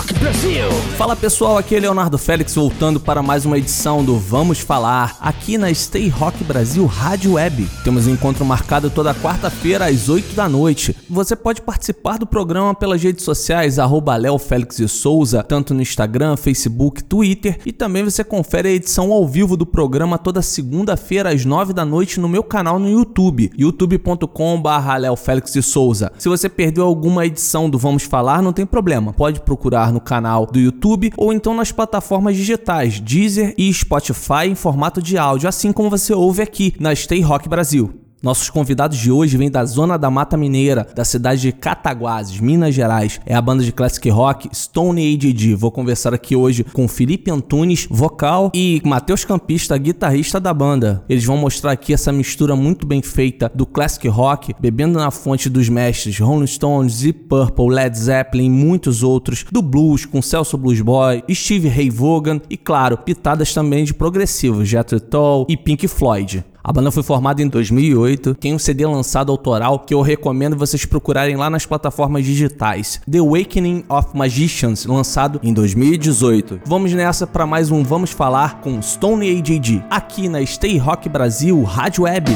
Rock Brasil! Fala pessoal, aqui é Leonardo Félix voltando para mais uma edição do Vamos Falar, aqui na Stay Rock Brasil Rádio Web. Temos um encontro marcado toda quarta-feira às 8 da noite. Você pode participar do programa pelas redes sociais, arroba Léo Félix e Souza, tanto no Instagram, Facebook, Twitter, e também você confere a edição ao vivo do programa toda segunda-feira às 9 da noite no meu canal no YouTube, youtube.com.br Léo Félix Souza. Se você perdeu alguma edição do Vamos Falar, não tem problema, pode procurar no canal do YouTube ou então nas plataformas digitais Deezer e Spotify em formato de áudio, assim como você ouve aqui na Stay Rock Brasil. Nossos convidados de hoje vêm da zona da Mata Mineira, da cidade de Cataguases, Minas Gerais. É a banda de classic rock Stone AJD. Vou conversar aqui hoje com Felipe Antunes, vocal, e Matheus Campista, guitarrista da banda. Eles vão mostrar aqui essa mistura muito bem feita do classic rock, bebendo na fonte dos mestres Rolling Stones, Deep Purple, Led Zeppelin e muitos outros, do blues com Celso Blues Boy, Steve Ray Vaughan e, claro, pitadas também de progressivo, Jethro Tull e Pink Floyd. A banda foi formada em 2008, tem um CD lançado autoral que eu recomendo vocês procurarem lá nas plataformas digitais. The Awakening of Magicians, lançado em 2018. Vamos nessa para mais um Vamos Falar com Stone AJD, aqui na Stay Rock Brasil Rádio Web.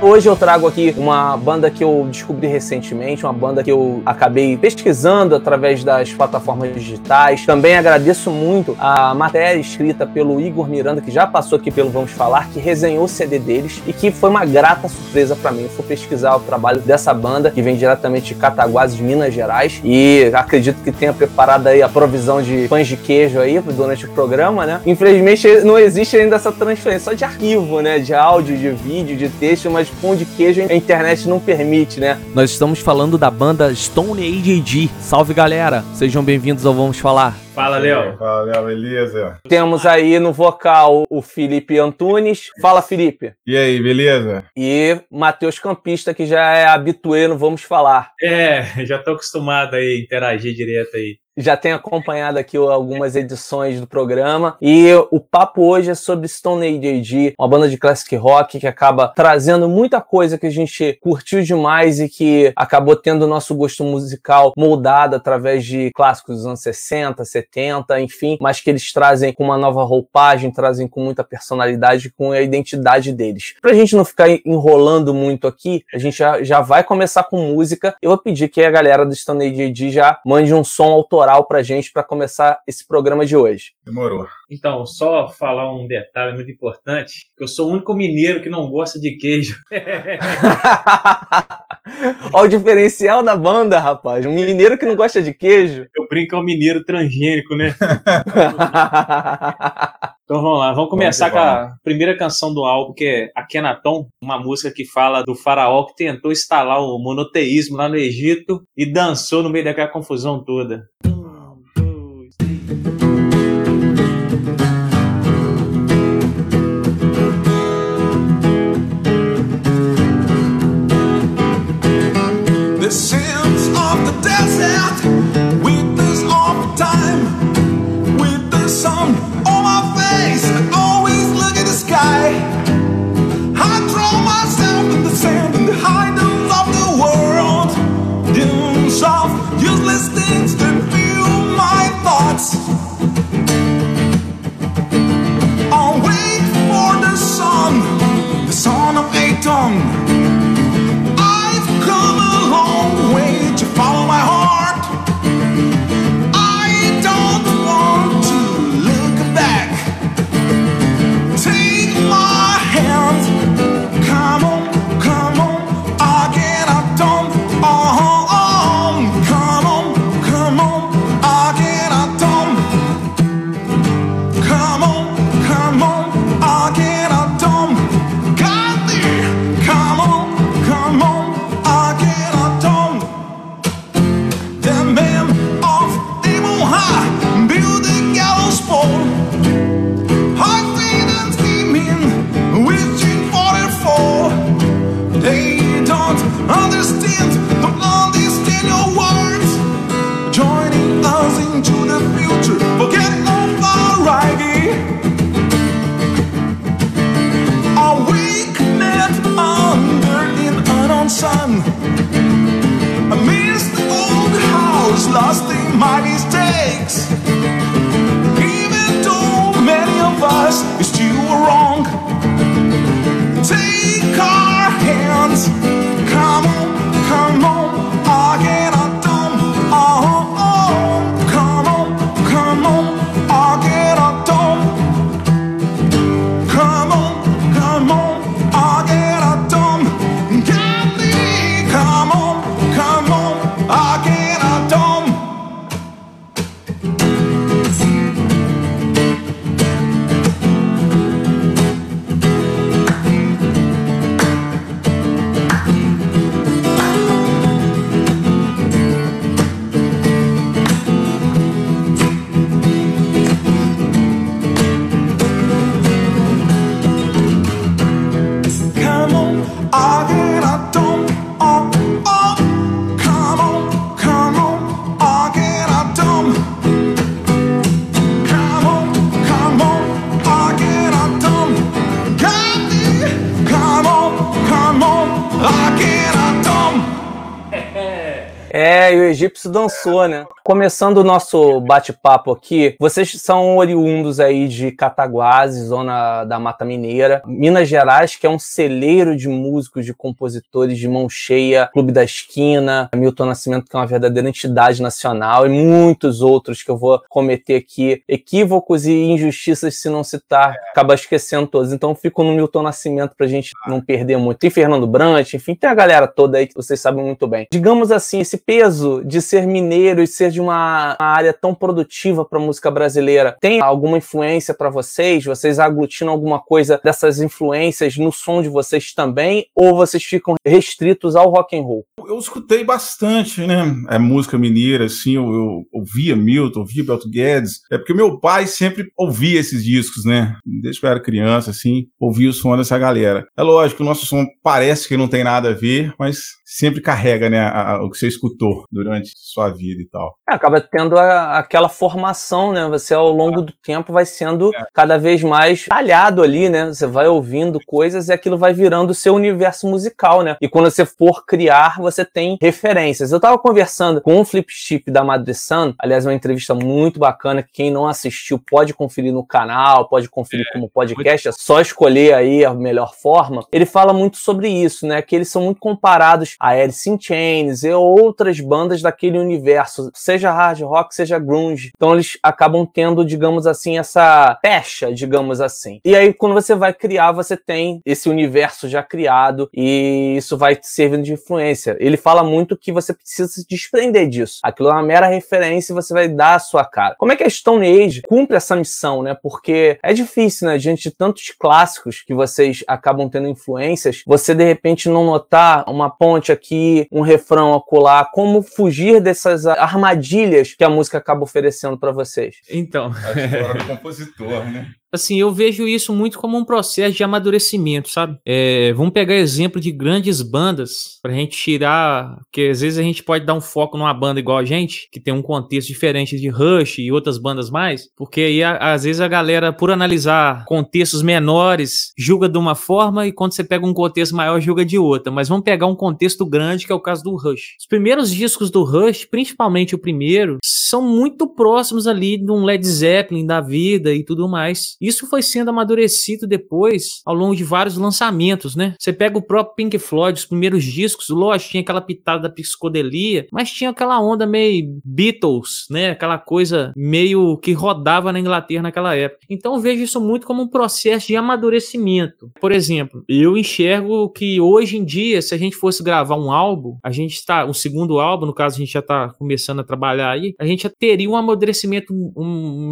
Hoje eu trago aqui uma banda que eu descobri recentemente, uma banda que eu acabei pesquisando através das plataformas digitais. Também agradeço muito a matéria escrita pelo Igor Miranda, que já passou aqui pelo Vamos Falar, que resenhou o CD deles e que foi uma grata surpresa para mim. Eu fui pesquisar o trabalho dessa banda, que vem diretamente de Cataguases, Minas Gerais, e acredito que tenha preparado aí a provisão de pães de queijo aí durante o programa, né? Infelizmente não existe ainda essa transferência, só de arquivo, né? De áudio, de vídeo, de texto, mas pão de queijo a internet não permite, né? Nós estamos falando da banda Stone AJG. Salve galera, sejam bem-vindos ao Vamos Falar. Fala, Léo. Fala, Léo, beleza? Temos aí no vocal o Felipe Antunes. Fala, Felipe. E aí, beleza? E Matheus Campista, que já é habituê no Vamos Falar. É, já tô acostumado aí a interagir direto aí já tem acompanhado aqui algumas edições do programa. E o papo hoje é sobre Stone Age uma banda de classic rock que acaba trazendo muita coisa que a gente curtiu demais e que acabou tendo o nosso gosto musical moldado através de clássicos dos anos 60, 70, enfim, mas que eles trazem com uma nova roupagem, trazem com muita personalidade, com a identidade deles. Pra gente não ficar enrolando muito aqui, a gente já, já vai começar com música. Eu vou pedir que a galera do Stone Age já mande um som autoral pra gente para começar esse programa de hoje. Demorou. Então, só falar um detalhe muito importante, que eu sou o único mineiro que não gosta de queijo. Olha o diferencial da banda, rapaz. Um mineiro que não gosta de queijo. Eu brinco é o mineiro transgênico, né? Então vamos lá, vamos começar vamos com a primeira canção do álbum, que é Akenaton, uma música que fala do faraó que tentou instalar o monoteísmo lá no Egito e dançou no meio daquela confusão toda. the sands of the desert. Dançou, né? Começando o nosso bate-papo aqui, vocês são oriundos aí de Cataguases, zona da Mata Mineira, Minas Gerais, que é um celeiro de músicos, de compositores de mão cheia, Clube da Esquina, Milton Nascimento, que é uma verdadeira entidade nacional, e muitos outros que eu vou cometer aqui, equívocos e injustiças se não citar, acaba esquecendo todos. Então fico no Milton Nascimento pra gente não perder muito. Tem Fernando Brant, enfim, tem a galera toda aí que vocês sabem muito bem. Digamos assim, esse peso de ser mineiro e ser de uma área tão produtiva para música brasileira tem alguma influência para vocês? Vocês aglutinam alguma coisa dessas influências no som de vocês também? Ou vocês ficam restritos ao rock and roll? Eu escutei bastante, né? É música mineira, assim, eu, eu ouvia Milton, ouvia Belto Guedes. É porque meu pai sempre ouvia esses discos, né? Desde que eu era criança, assim, ouvia o som dessa galera. É lógico, o nosso som parece que não tem nada a ver, mas sempre carrega, né, a- a- o que você escutou durante sua vida e tal. É, acaba tendo a- aquela formação, né? Você ao longo do tempo vai sendo cada vez mais talhado ali, né? Você vai ouvindo coisas e aquilo vai virando o seu universo musical, né? E quando você for criar, você tem referências. Eu tava conversando com o Flip Chip da Madre Sun, aliás, uma entrevista muito bacana, que quem não assistiu pode conferir no canal, pode conferir como podcast, é só escolher aí a melhor forma. Ele fala muito sobre isso, né? Que eles são muito comparados a Alice in Chains e outras bandas daquele universo, seja hard rock, seja grunge. Então eles acabam tendo, digamos assim, essa pecha, digamos assim. E aí quando você vai criar, você tem esse universo já criado e isso vai te servindo de influência. Ele fala muito que você precisa se desprender disso. Aquilo é uma mera referência e você vai dar a sua cara. Como é que a Stone Age cumpre essa missão, né? Porque é difícil, né? Diante de tantos clássicos que vocês acabam tendo influências, você de repente não notar uma ponte aqui, um refrão acolá, como fugir dessas armadilhas que a música acaba oferecendo para vocês. Então, A história do compositor, né? Assim, eu vejo isso muito como um processo de amadurecimento, sabe? É, vamos pegar exemplo de grandes bandas pra gente tirar, porque às vezes a gente pode dar um foco numa banda igual a gente, que tem um contexto diferente de Rush e outras bandas mais, porque aí às vezes a galera, por analisar contextos menores, julga de uma forma e quando você pega um contexto maior, julga de outra. Mas vamos pegar um contexto grande, que é o caso do Rush. Os primeiros discos do Rush, principalmente o primeiro, são muito próximos ali de um Led Zeppelin da vida e tudo mais. Isso foi sendo amadurecido depois, ao longo de vários lançamentos, né? Você pega o próprio Pink Floyd, os primeiros discos, lógico, tinha aquela pitada da psicodelia, mas tinha aquela onda meio Beatles, né? Aquela coisa meio que rodava na Inglaterra naquela época. Então eu vejo isso muito como um processo de amadurecimento. Por exemplo, eu enxergo que hoje em dia, se a gente fosse gravar um álbum, a gente está, um segundo álbum, no caso a gente já está começando a trabalhar aí, a gente já teria um amadurecimento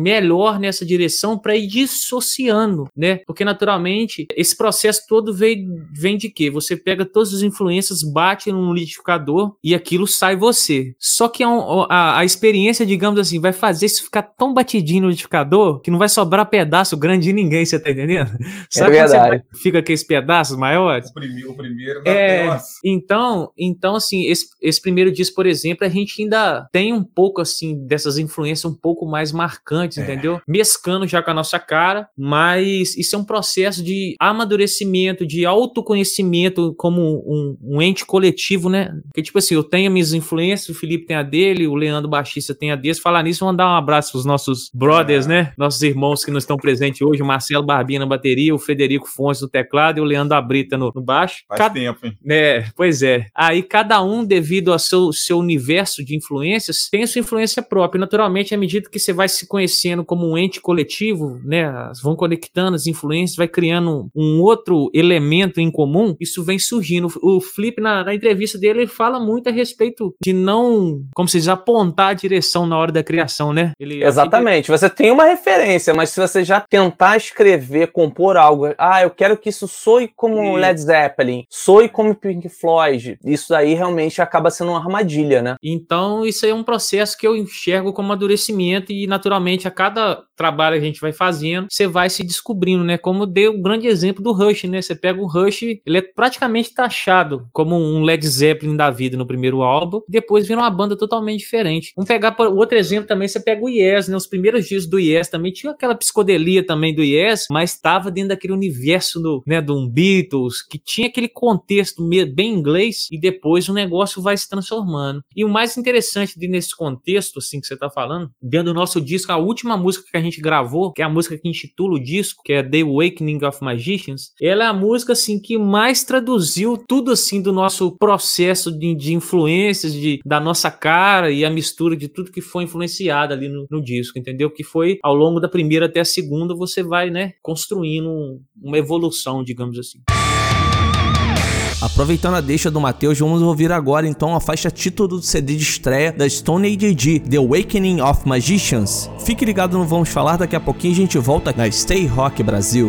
melhor nessa direção para ir dissociando, né? Porque naturalmente esse processo todo vem, vem de quê? Você pega todas as influências, bate num liquidificador e aquilo sai você. Só que a, a, a experiência, digamos assim, vai fazer isso ficar tão batidinho no liquidificador que não vai sobrar pedaço grande de ninguém, você tá entendendo? Sabe quando você verdade. vai- fica aqueles pedaços maiores? O primeiro, o primeiro É, nossa. então, então assim, esse, esse primeiro disco, por exemplo, a gente ainda tem um pouco assim assim, dessas influências um pouco mais marcantes, é. entendeu? Mescando já com a nossa cara, mas isso é um processo de amadurecimento, de autoconhecimento como um, um ente coletivo, né? Porque, tipo assim, eu tenho minhas influências, o Felipe tem a dele, o Leandro Baixista tem a dele. Falar nisso, vamos dar um abraço pros nossos brothers, é. né? Nossos irmãos que não estão presentes hoje, o Marcelo Barbinha na bateria, o Frederico Fontes no teclado e o Leandro Abrita no, no baixo. Faz cada... tempo, hein? É, pois é. Aí cada um, devido ao seu, seu universo de influências, tem sua influência própria. Naturalmente, à medida que você vai se conhecendo como um ente coletivo, né? Vão conectando as influências, vai criando um outro elemento em comum, isso vem surgindo. O Flip, na, na entrevista dele, ele fala muito a respeito de não, como se diz, apontar a direção na hora da criação, né? Ele, Exatamente. Você tem uma referência, mas se você já tentar escrever, compor algo, ah, eu quero que isso soe como e... Led Zeppelin, soe como Pink Floyd, isso aí realmente acaba sendo uma armadilha, né? Então, isso aí é um processo que eu enxergo como amadurecimento e, naturalmente, a cada trabalho que a gente vai fazendo, você vai se descobrindo, né? Como deu um grande exemplo do Rush, né? Você pega o Rush, ele é praticamente taxado como um Led Zeppelin da vida no primeiro álbum, depois vira uma banda totalmente diferente. Vamos pegar outro exemplo também, você pega o Yes, né? Os primeiros dias do Yes também tinha aquela psicodelia também do Yes, mas estava dentro daquele universo do, né, do Beatles, que tinha aquele contexto bem inglês e depois o negócio vai se transformando. E o mais interessante de, nesse contexto, assim, que você tá falando, dentro do nosso disco, a última música que a gente gravou, que é a música que intitula o disco, que é The Awakening of Magicians, ela é a música, assim, que mais traduziu tudo, assim, do nosso processo de, de influências, de, da nossa cara e a mistura de tudo que foi influenciado ali no, no disco, entendeu? Que foi, ao longo da primeira até a segunda, você vai, né, construindo uma evolução, digamos assim. Aproveitando a deixa do Matheus, vamos ouvir agora então a faixa título do CD de estreia da Stone Age The Awakening of Magicians. Fique ligado no Vamos Falar, daqui a pouquinho a gente volta na Stay Rock Brasil.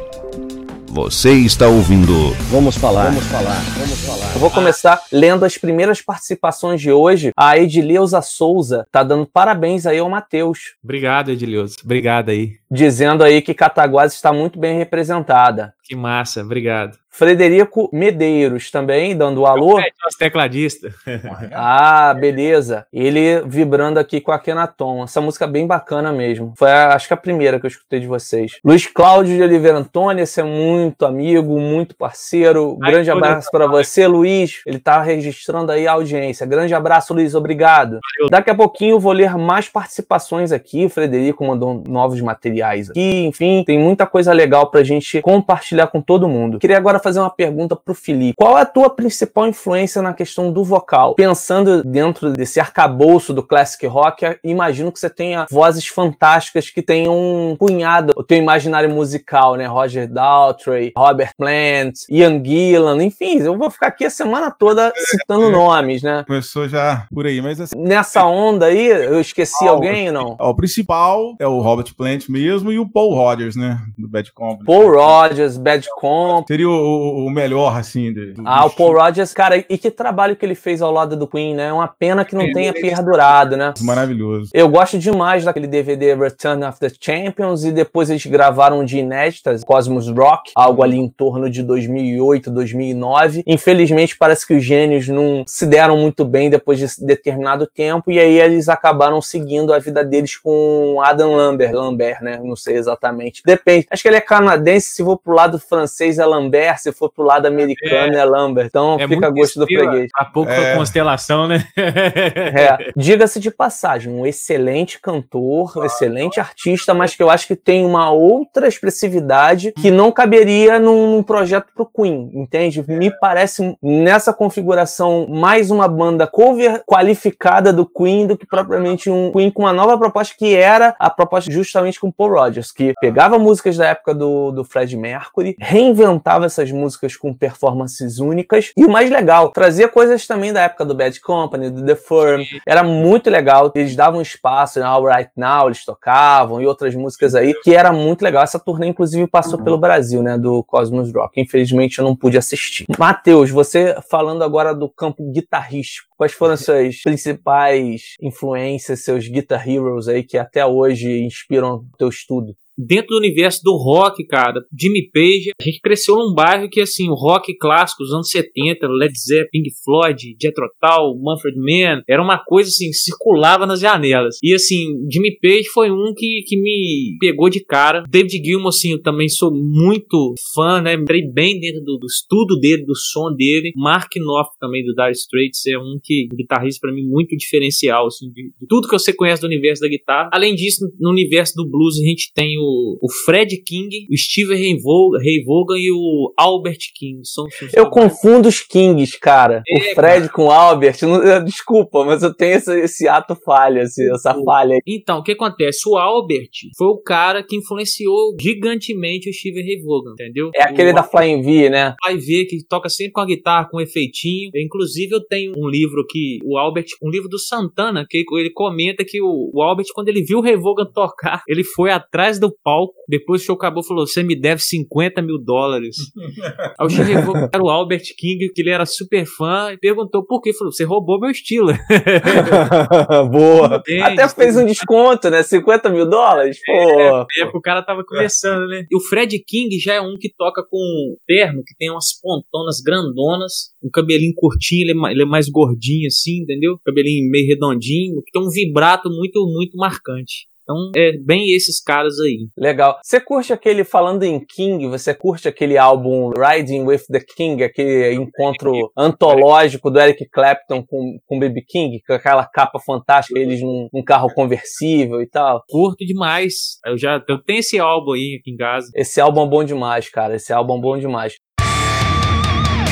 Você está ouvindo Vamos falar, vamos falar, vamos falar. Eu vou começar lendo as primeiras participações de hoje. A Edileuza Souza tá dando parabéns aí ao Matheus, Obrigado, Edileuza. Obrigado aí. dizendo aí que Cataguases está muito bem representada. Que massa, obrigado. Frederico Medeiros também dando um alô. É, nosso tecladista. Ah, beleza. Ele vibrando aqui com a Kenaton. Essa música é bem bacana mesmo. Foi, a- acho que a primeira que eu escutei de vocês. Luiz Cláudio de Oliveira Antônio, esse é muito amigo, muito parceiro. Grande abraço para você, Luiz. Ele tá registrando aí a audiência. Grande abraço, Luiz. Obrigado. Daqui a pouquinho eu vou ler mais participações aqui. O Frederico mandou novos materiais aqui. Enfim, tem muita coisa legal pra gente compartilhar com todo mundo. Queria agora fazer uma pergunta pro Felipe. Qual é a tua principal influência na questão do vocal? Pensando dentro desse arcabouço do classic rock, imagino que você tenha vozes fantásticas que tenham um punhado o teu imaginário musical, né? Roger Daltrey, Robert Plant, Ian Gillan, enfim, eu vou ficar aqui a semana toda citando nomes, né? Começou já por aí, mas assim. Nessa onda aí, eu esqueci alguém ou não? ó, o principal é o Robert Plant mesmo e o Paul Rogers, né? Do Bad Company. Paul Rogers, Bad Comp. Seria o, o- melhor, assim. de- do- Ah, do o Paul Rogers, cara, e que trabalho que ele fez ao lado do Queen, né? É uma pena que não Ele- tenha ele- perdurado, né? Maravilhoso. Eu gosto demais daquele DVD Return of the Champions e depois eles gravaram de inéditas Cosmos Rock, algo ali em torno de 2008, 2009. Infelizmente parece que os gênios não se deram muito bem depois de determinado tempo e aí eles acabaram seguindo a vida deles com Adam Lambert, Lambert, né? Não sei exatamente. Depende. Acho que ele é canadense, se for pro lado francês é Lambert, se for pro lado americano é, Lambert. Então É fica a gosto do freguês. Há pouco É. foi constelação, né? É, diga-se de passagem, um excelente cantor, um excelente artista, mas que eu acho que tem uma outra expressividade que não caberia num, num projeto pro Queen, entende? Me parece nessa configuração mais uma banda cover qualificada do Queen do que propriamente um Queen com uma nova proposta que era a proposta justamente com Paul Rogers, que pegava músicas da época do, do Fred Mercury, reinventava essas músicas com performances únicas e o mais legal, trazia coisas também da época do Bad Company, do The Firm, era muito legal, eles davam espaço, né? All Right Now eles tocavam e outras músicas aí, que era muito legal. Essa turnê inclusive passou pelo Brasil, né, do Cosmos Rock. Infelizmente eu não pude assistir. Matheus, você falando agora do campo guitarrístico, quais foram as suas principais influências, seus guitar heroes aí que até hoje inspiram o teu estudo? Dentro do universo do rock, cara, Jimmy Page, a gente cresceu num bairro que, assim, o rock clássico dos anos 70, Led Zeppelin, Pink Floyd, Jethro Tull, Manfred Mann, era uma coisa, assim, circulava nas janelas. E, assim, Jimmy Page foi um que, que me pegou de cara. David Gilmour, assim, eu também sou muito fã, né? Entrei bem dentro do, do estudo dele, do som dele. Mark Knopfler também, do Dire Straits, é um que, um guitarrista pra mim muito diferencial, assim, de, de tudo que você conhece do universo da guitarra. Além disso, no universo do blues, a gente tem o, o Fred King, o Steve Ray Vaughan, Ray Vaughan e o Albert King. São, são- Eu confundo os Kings, cara. É, o Fred com o Albert. eu- desculpa, mas eu tenho esse, esse ato falha, essa falha aí. Então, o que acontece? O Albert foi o cara que influenciou gigantemente o Steve Ray Vaughan, entendeu? É aquele o, da Flying V, né? vai ver que toca sempre com a guitarra, com um efeitinho. Inclusive, eu tenho um livro que o Albert, um livro do Santana, que ele comenta que o, o Albert, quando ele viu o Ray Vaughan tocar, ele foi atrás do palco, depois que o show acabou, falou: Você me deve 50 mil dólares. Aí o Vaughan era o Albert King, que ele era super fã, e perguntou por quê. Ele Falou: Você roubou meu estilo. Boa. Entende? Até fez um desconto, né? 50 mil dólares? Pô. Na época o cara tava começando, né? E o Fred King já é um que toca com um terno, que tem umas pontonas grandonas, um cabelinho curtinho, ele é, ele é mais gordinho assim, entendeu? Cabelinho meio redondinho, que tem um vibrato muito, muito marcante. Então, é bem esses caras aí. Legal. Você curte aquele, falando em King, você curte aquele álbum Riding with the King, aquele encontro antológico do Eric Clapton com, com B.B. King, com aquela capa fantástica, eles num, num carro conversível e tal? Curto demais. Eu já eu tenho esse álbum aí aqui em casa. Esse álbum é bom demais, cara. Esse álbum é bom demais.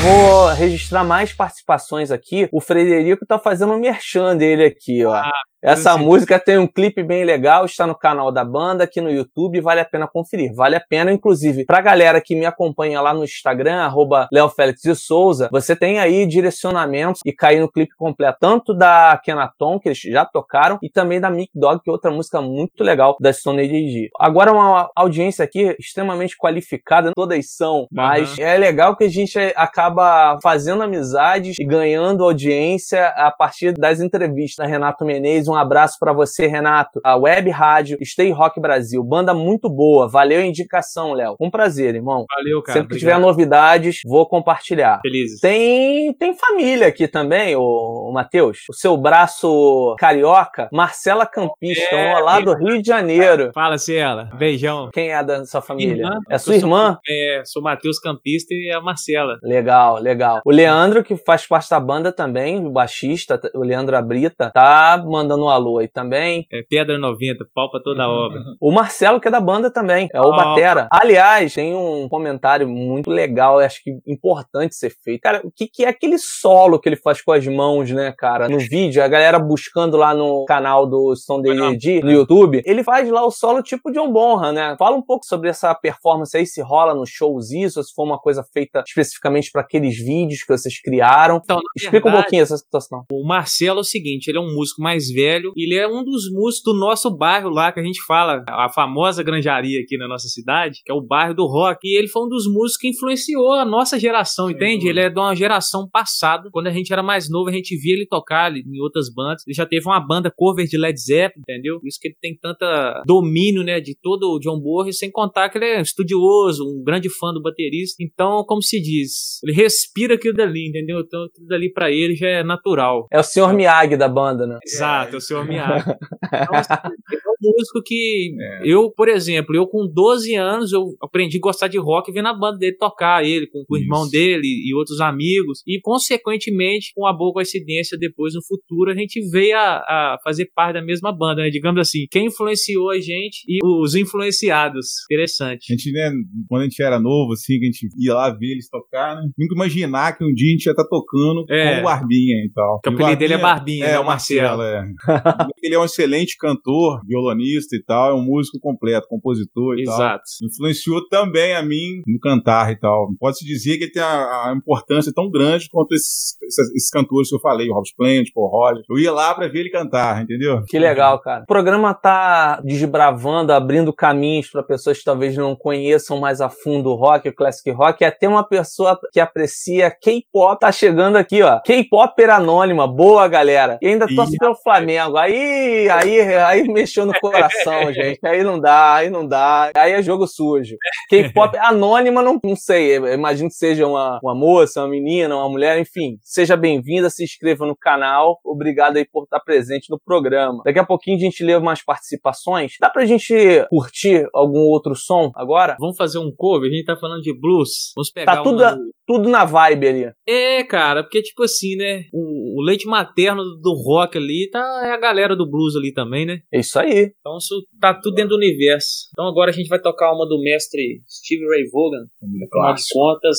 Vou registrar mais participações aqui. O Frederico tá fazendo um merchan dele aqui, ó. Ah, Essa sim. música tem um clipe bem legal, está no canal da banda aqui no YouTube, vale a pena conferir. Vale a pena, inclusive, pra galera que me acompanha lá no Instagram, arroba Léo Félix de Souza, você tem aí direcionamentos e cair no clipe completo, tanto da Kenaton, que eles já tocaram, e também da Mick Dog, que é outra música muito legal da Stone Age. Agora uma audiência aqui extremamente qualificada, todas são, mas é legal que a gente acaba fazendo amizades e ganhando audiência a partir das entrevistas. Renato Menezes, um abraço pra você, Renato. A Web Rádio Stay Rock Brasil, banda muito boa. Valeu a indicação, Léo. Um prazer, irmão. Valeu, cara. Sempre que tiver novidades, vou compartilhar. Felizes. Tem, tem família aqui também, o, o Matheus. O seu braço carioca, Marcela Campista, É, um lá do Rio de Janeiro. Fala, Ciela. Beijão. Quem é da sua família? Irmã. É sua Eu sou- irmã? É, sou Matheus Campista e a Marcela. Legal, legal. O Leandro, que faz parte da banda também, o baixista, o Leandro Abrita, tá mandando um alô aí também. É Pedra 90, pau pra toda a obra. O Marcelo, que é da banda também, é o Ó. Batera. Aliás, tem um comentário muito legal, acho que importante ser feito. Cara, o que, que é aquele solo que ele faz com as mãos, né, cara? No vídeo, a galera buscando lá no canal do Stone Day Ed, no YouTube, ele faz lá o solo tipo John Bonham, né? Fala um pouco sobre essa performance aí, se rola nos shows isso, ou se foi uma coisa feita especificamente para aqueles vídeos que vocês criaram. Então, Explica um verdade, pouquinho essa situação. O Marcelo é o seguinte, ele é um músico mais velho, ele é um dos músicos do nosso bairro lá, que a gente fala, a famosa granjaria aqui na nossa cidade, que é o bairro do rock, e ele foi um dos músicos que influenciou a nossa geração, entende? Ele é de uma geração passada, quando a gente era mais novo, a gente via ele tocar ali em outras bandas, ele já teve uma banda cover de Led Zeppelin, entendeu? Por isso que ele tem tanta domínio, né, de todo o John Bonham, sem contar que ele é estudioso, um grande fã do baterista, então, como se diz, ele respira aquilo dali, entendeu? Então, aquilo dali pra ele já é natural. É o Sr. Miyagi da banda, né? Exato, é o seu Miyagi. Então, assim, músico que eu, por exemplo, eu com 12 anos, eu aprendi a gostar de rock vendo a banda dele tocar, ele com, com o irmão dele e outros amigos, e consequentemente, com a boa coincidência, depois no futuro, a gente veio a, a fazer parte da mesma banda, né? Digamos assim, quem influenciou a gente e os influenciados. A Interessante. gente, né, quando a gente era novo, assim, que a gente ia lá ver eles tocar, né? Nunca imaginar que um dia a gente ia estar tocando É. com o Barbinha e tal. Que o apelido dele é Barbinha, É, né, o Marcelo, Marcelo. é. ele é um excelente cantor, violonista e tal, é um músico completo, compositor e tal. Exato. Influenciou também a mim no cantar e tal. Pode-se dizer que ele tem a, a importância tão grande quanto esses, esses, esses cantores que eu falei, o Rob Plant, o Roger. Eu ia lá pra ver ele cantar, entendeu? Que legal, cara. O programa tá desbravando, abrindo caminhos para pessoas que talvez não conheçam mais a fundo o rock, o classic rock. E até uma pessoa que aprecia K-pop tá chegando aqui, ó. K-Popper anônima, boa galera. E ainda torce pelo Flamengo. Aí, aí, aí mexeu no coração, gente. Aí não dá, aí não dá. Aí é jogo sujo. K-pop anônima, não, não sei. Eu imagino que seja uma, uma moça, uma menina, uma mulher, enfim. Seja bem-vinda, se inscreva no canal. Obrigado aí por estar presente no programa. Daqui a pouquinho a gente lê umas participações. Dá pra gente curtir algum outro som agora? Vamos fazer um cover? A gente tá falando de blues. Vamos pegar Tá tudo, uma- tudo na vibe ali. É, cara, porque, tipo assim, né? O, o leite materno do rock ali tá, é a galera do blues ali também, né? É isso aí. Então isso tá tudo dentro do universo. Então agora a gente vai tocar uma do mestre Steve Ray Vaughan. Afinal de contas,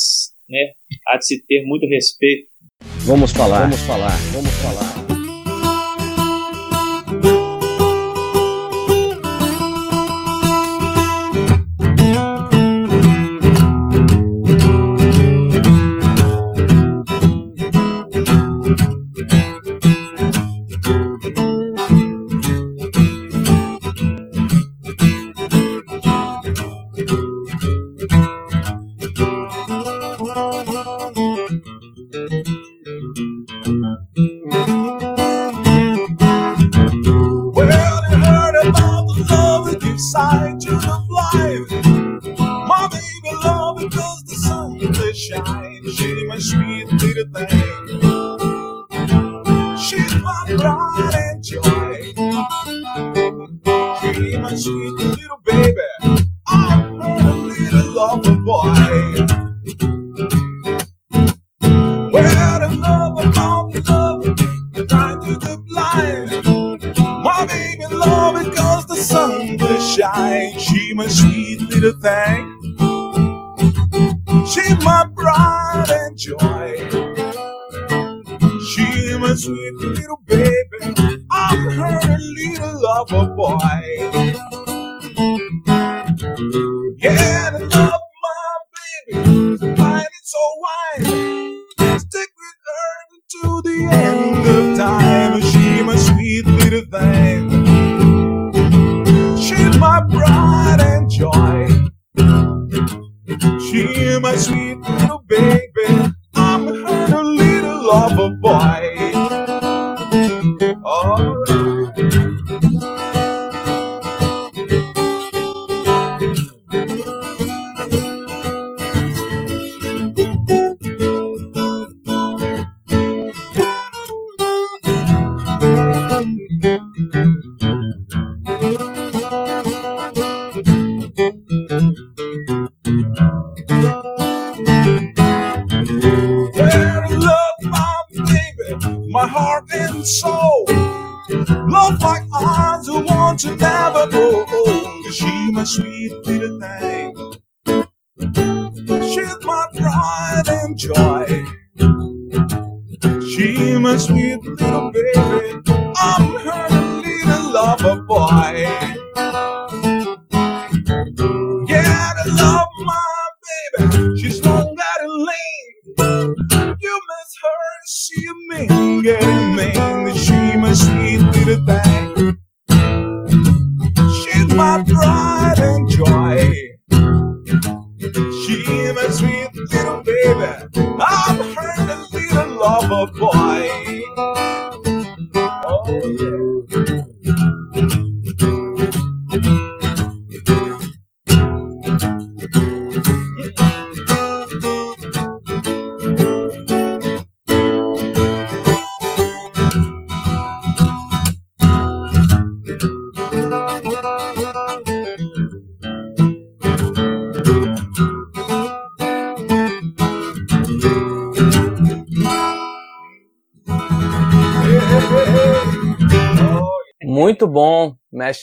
né? Há de se ter muito respeito. Vamos falar, vamos falar, vamos falar. blue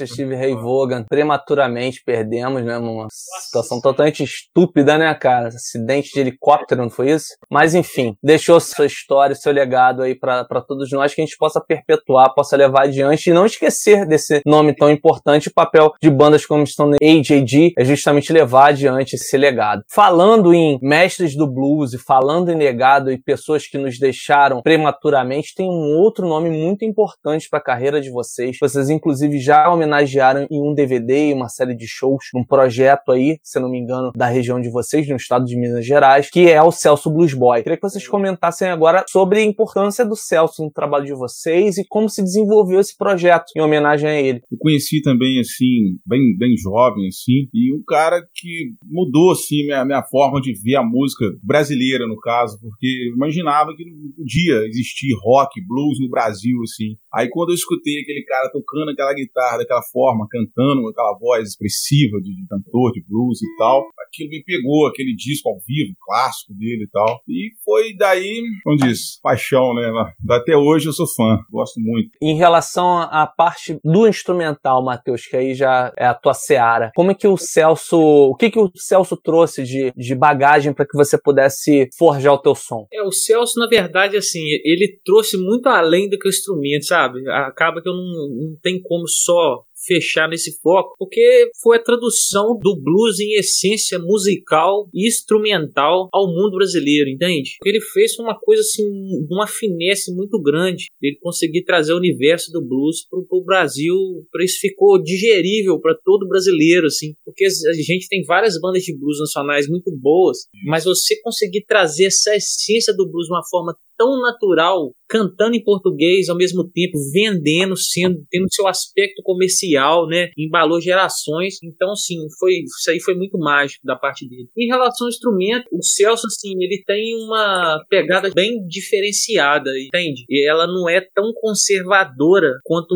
Steve Ray Vaughan. Prematuramente perdemos, né? Uma situação totalmente estúpida, né, cara? Acidente de helicóptero, não foi isso? Mas enfim, deixou sua história, seu legado aí pra pra todos nós, que a gente possa perpetuar, possa levar adiante e não esquecer desse nome tão importante. O papel de bandas como Age AD é justamente levar adiante esse legado. Falando em mestres do blues e falando em legado e pessoas que nos deixaram prematuramente, tem um outro nome muito importante para a carreira de vocês. Vocês, inclusive, já homenagearam em um DVD e uma série de shows, um projeto aí, se não me engano, da região de vocês, no estado de Minas Gerais, que é o Celso Blues Boy. Queria que vocês comentassem agora sobre a importância do Celso no trabalho de vocês e como se desenvolveu esse projeto em homenagem a ele. Eu conheci também, assim, bem, bem jovem, assim, e um cara que mudou, assim, minha, minha forma de ver a música brasileira, no caso, porque eu imaginava que não podia existir rock, blues no Brasil, assim. Aí quando eu escutei aquele cara tocando aquela guitarra daquela forma, cantando com aquela voz expressiva de, de cantor de blues e tal, aquilo me pegou, aquele disco ao vivo, clássico dele e tal. E foi daí, como diz, paixão, né? Até hoje eu sou fã, gosto muito. Em relação à parte do instrumental, Matheus, que aí já é a tua seara, como é que o Celso, o que que o Celso trouxe de, de bagagem para que você pudesse forjar o teu som? É, o Celso, na verdade, assim, ele trouxe muito além do que o instrumento, sabe? Acaba que eu não, não tem como só fechar nesse foco, porque foi a tradução do blues em essência musical e instrumental ao mundo brasileiro, entende? Ele fez uma coisa assim, uma finesse muito grande, ele conseguir trazer o universo do blues pro, pro Brasil, para isso ficou digerível para todo brasileiro, assim, porque a gente tem várias bandas de blues nacionais muito boas, mas você conseguir trazer essa essência do blues de uma forma tão natural, cantando em português ao mesmo tempo, vendendo, sendo tendo seu aspecto comercial, né? Embalou gerações. Então, sim, foi isso aí foi muito mágico da parte dele. Em relação ao instrumento, o Celso, assim, ele tem uma pegada bem diferenciada, entende? E ela não é tão conservadora quanto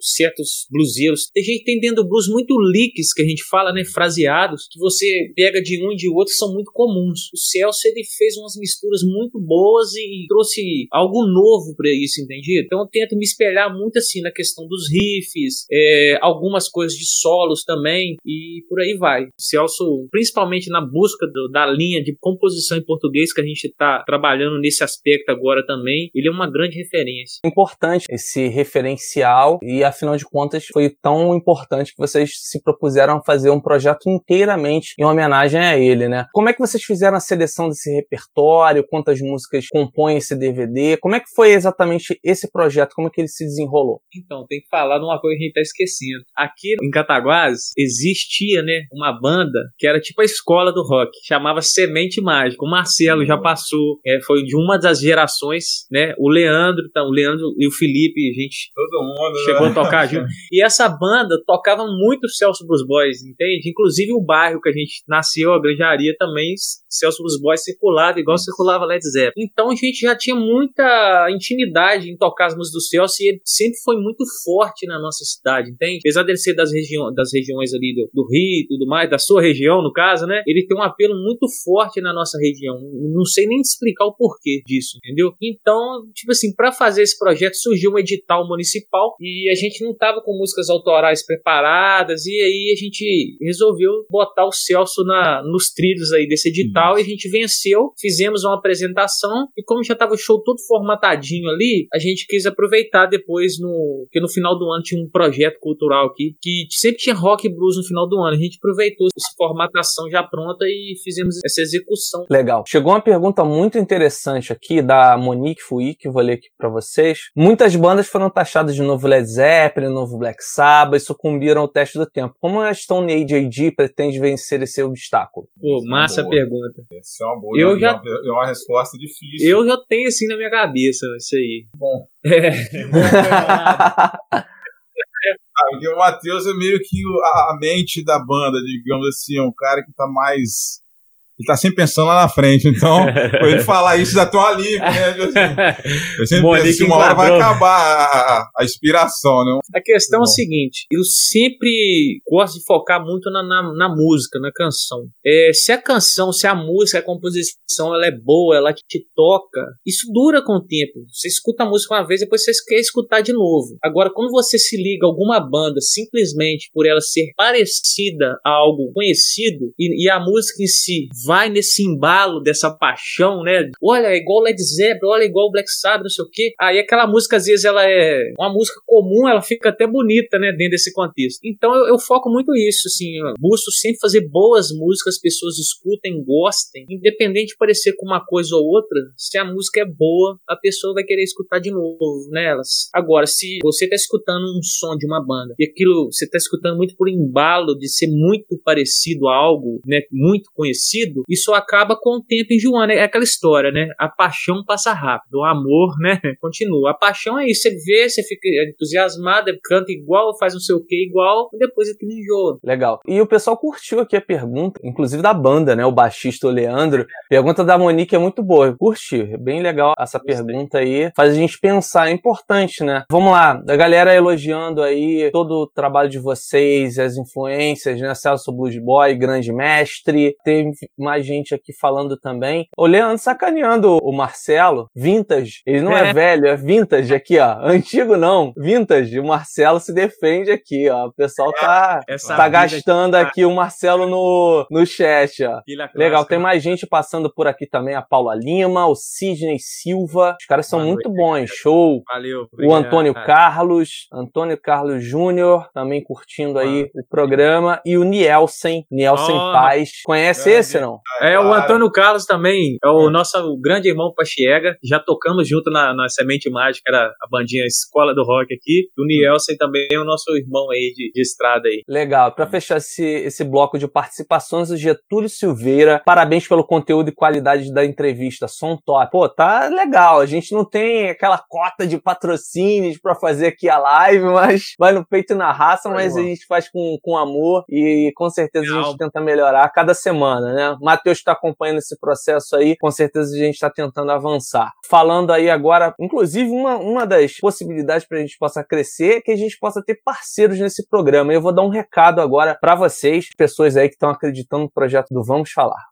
certos bluseiros. Tem gente tem dentro do blues muito licks, que a gente fala, né? Fraseados, que você pega de um e de outro, são muito comuns. O Celso, ele fez umas misturas muito boas e trouxe algo novo para isso, entendido? Então eu tento me espelhar muito assim na questão dos riffs, é, algumas coisas de solos também e por aí vai. Celso, principalmente na busca do, da linha de composição em português que a gente está trabalhando nesse aspecto agora também, ele é uma grande referência. Importante esse referencial e afinal de contas foi tão importante que vocês se propuseram a fazer um projeto inteiramente em homenagem a ele, né? Como é que vocês fizeram a seleção desse repertório? Quantas músicas compõem esse DVD? Como é que foi exatamente esse projeto? Como é que ele se desenrolou? Então, tem que falar de uma coisa que a gente tá esquecendo. Aqui em Cataguases existia, né, uma banda que era tipo a escola do rock, chamava Semente Mágica. O Marcelo já passou, é, foi de uma das gerações, né? O Leandro, então, o Leandro e o Felipe, a gente Todo mundo, chegou né? a tocar junto. E essa banda tocava muito Celso Blues Boys, entende? Inclusive o bairro que a gente nasceu, a Granjaria, também Celso Blues Boys circulava igual circulava Led Zeppelin. Então a gente já tinha muita intimidade em tocar as músicas do Celso e ele sempre foi muito forte na nossa cidade, entende? Apesar dele ser das, região, das regiões ali do, do Rio e tudo mais, da sua região, no caso, né? Ele tem um apelo muito forte na nossa região. Não sei nem explicar o porquê disso, entendeu? Então, tipo assim, para fazer esse projeto surgiu um edital municipal e a gente não tava com músicas autorais preparadas e aí a gente resolveu botar o Celso na, nos trilhos aí desse edital e a gente venceu, fizemos uma apresentação e como já tava o show todo formatadinho ali, a gente quis aproveitar depois no que no final do ano tinha um projeto cultural aqui que sempre tinha rock e blues no final do ano. A gente aproveitou essa formatação já pronta e fizemos essa execução. Legal. Chegou uma pergunta muito interessante aqui da Monique Fui, que eu vou ler aqui pra vocês. Muitas bandas foram taxadas de novo Led Zeppelin, novo Black Sabbath e sucumbiram ao teste do tempo. Como a Stone Age AD pretende vencer esse obstáculo? Pô, massa boa. pergunta. Essa é uma boa. Eu é já- uma- é uma resposta difícil. Eu já tenho assim na minha cabeça isso aí. Bom. É. Ah, porque o Matheus é meio que a mente da banda, digamos assim, é um cara que tá mais. Ele tá sempre pensando lá na frente, então, por ele falar isso já um alívio, né? Tipo assim, Eu sempre Monique penso que uma hora vai acabar a, a- inspiração, né? A questão é o seguinte: eu sempre gosto de focar muito na, na, na música, na canção. É, se a canção, se a música, a composição, ela é boa, ela te toca, isso dura com o tempo. Você escuta a música uma vez, depois você quer escutar de novo. Agora, quando você se liga a alguma banda simplesmente por ela ser parecida a algo conhecido e, e a música em si vai nesse embalo dessa paixão, né? Olha, é igual Led Zeppelin, olha, é igual Black Sabbath, não sei o quê. Aí aquela música, às vezes, ela é uma música comum, ela fica até bonita, né, dentro desse contexto. Então eu, eu foco muito isso, assim, eu busco sempre fazer boas músicas, as pessoas escutem, gostem, independente de parecer com uma coisa ou outra, se a música é boa, a pessoa vai querer escutar de novo nelas. Agora, se você tá escutando um som de uma banda e aquilo você tá escutando muito por embalo de ser muito parecido a algo, né, muito conhecido, isso acaba com o tempo enjoando. É aquela história, né? A paixão passa rápido, o amor, né, continua. A paixão é isso, você vê, você fica entusiasmado, canta igual, faz não sei o que igual, e depois aquilo enjoa. Legal. E o pessoal curtiu aqui a pergunta, inclusive da banda, né? O baixista o Leandro. Pergunta da Monique é muito boa. Curtiu. É bem legal essa pergunta aí. Faz a gente pensar, é importante, né? Vamos lá. A galera elogiando aí todo o trabalho de vocês, as influências, né? Celso Blues Boy, grande mestre. Tem mais gente aqui falando também. O Leandro sacaneando o Marcelo. Vintage. Ele não é, É. velho, é vintage aqui, ó. Antigo não. Vintage. O Marcelo se defende aqui, ó. O pessoal tá Essa tá gastando aqui o Marcelo no, no chat, ó. Legal, tem mais gente passando por aqui também, a Paula Lima, o Sidney Silva. Os caras são Boa muito bons, show. Valeu. O obrigado. Antônio Carlos, Antônio Carlos Júnior, também curtindo aí o programa. E o Nielsen, Nielsen Oh, Paz. Conhece grande. esse, não? É, o. Antônio Carlos também, é o nosso grande irmão Pachiega. Já tocamos junto na, na Semente Mágica, era a bandinha Escola do Rock aqui. O Nielsen também é o nosso irmão aí de, de estrada aí. Legal. Pra fechar esse, esse bloco de participações, o Getúlio Silveira. Parabéns pelo conteúdo e qualidade da entrevista. Som top. Pô, tá legal. A gente não tem aquela cota de patrocínios pra fazer aqui a live, mas vai no peito e na raça, mas a gente faz com, com amor e com certeza a gente tenta melhorar a cada semana, né? Matheus tá acompanhando esse processo aí, com certeza a gente tá tentando avançar. Falando aí agora, inclusive, uma, uma das possibilidades pra gente possa crescer é que a gente possa ter parceiros nesse programa. Eu vou dar um recado agora pra vocês, pessoas aí que estão acreditando no projeto do Vamos Falar.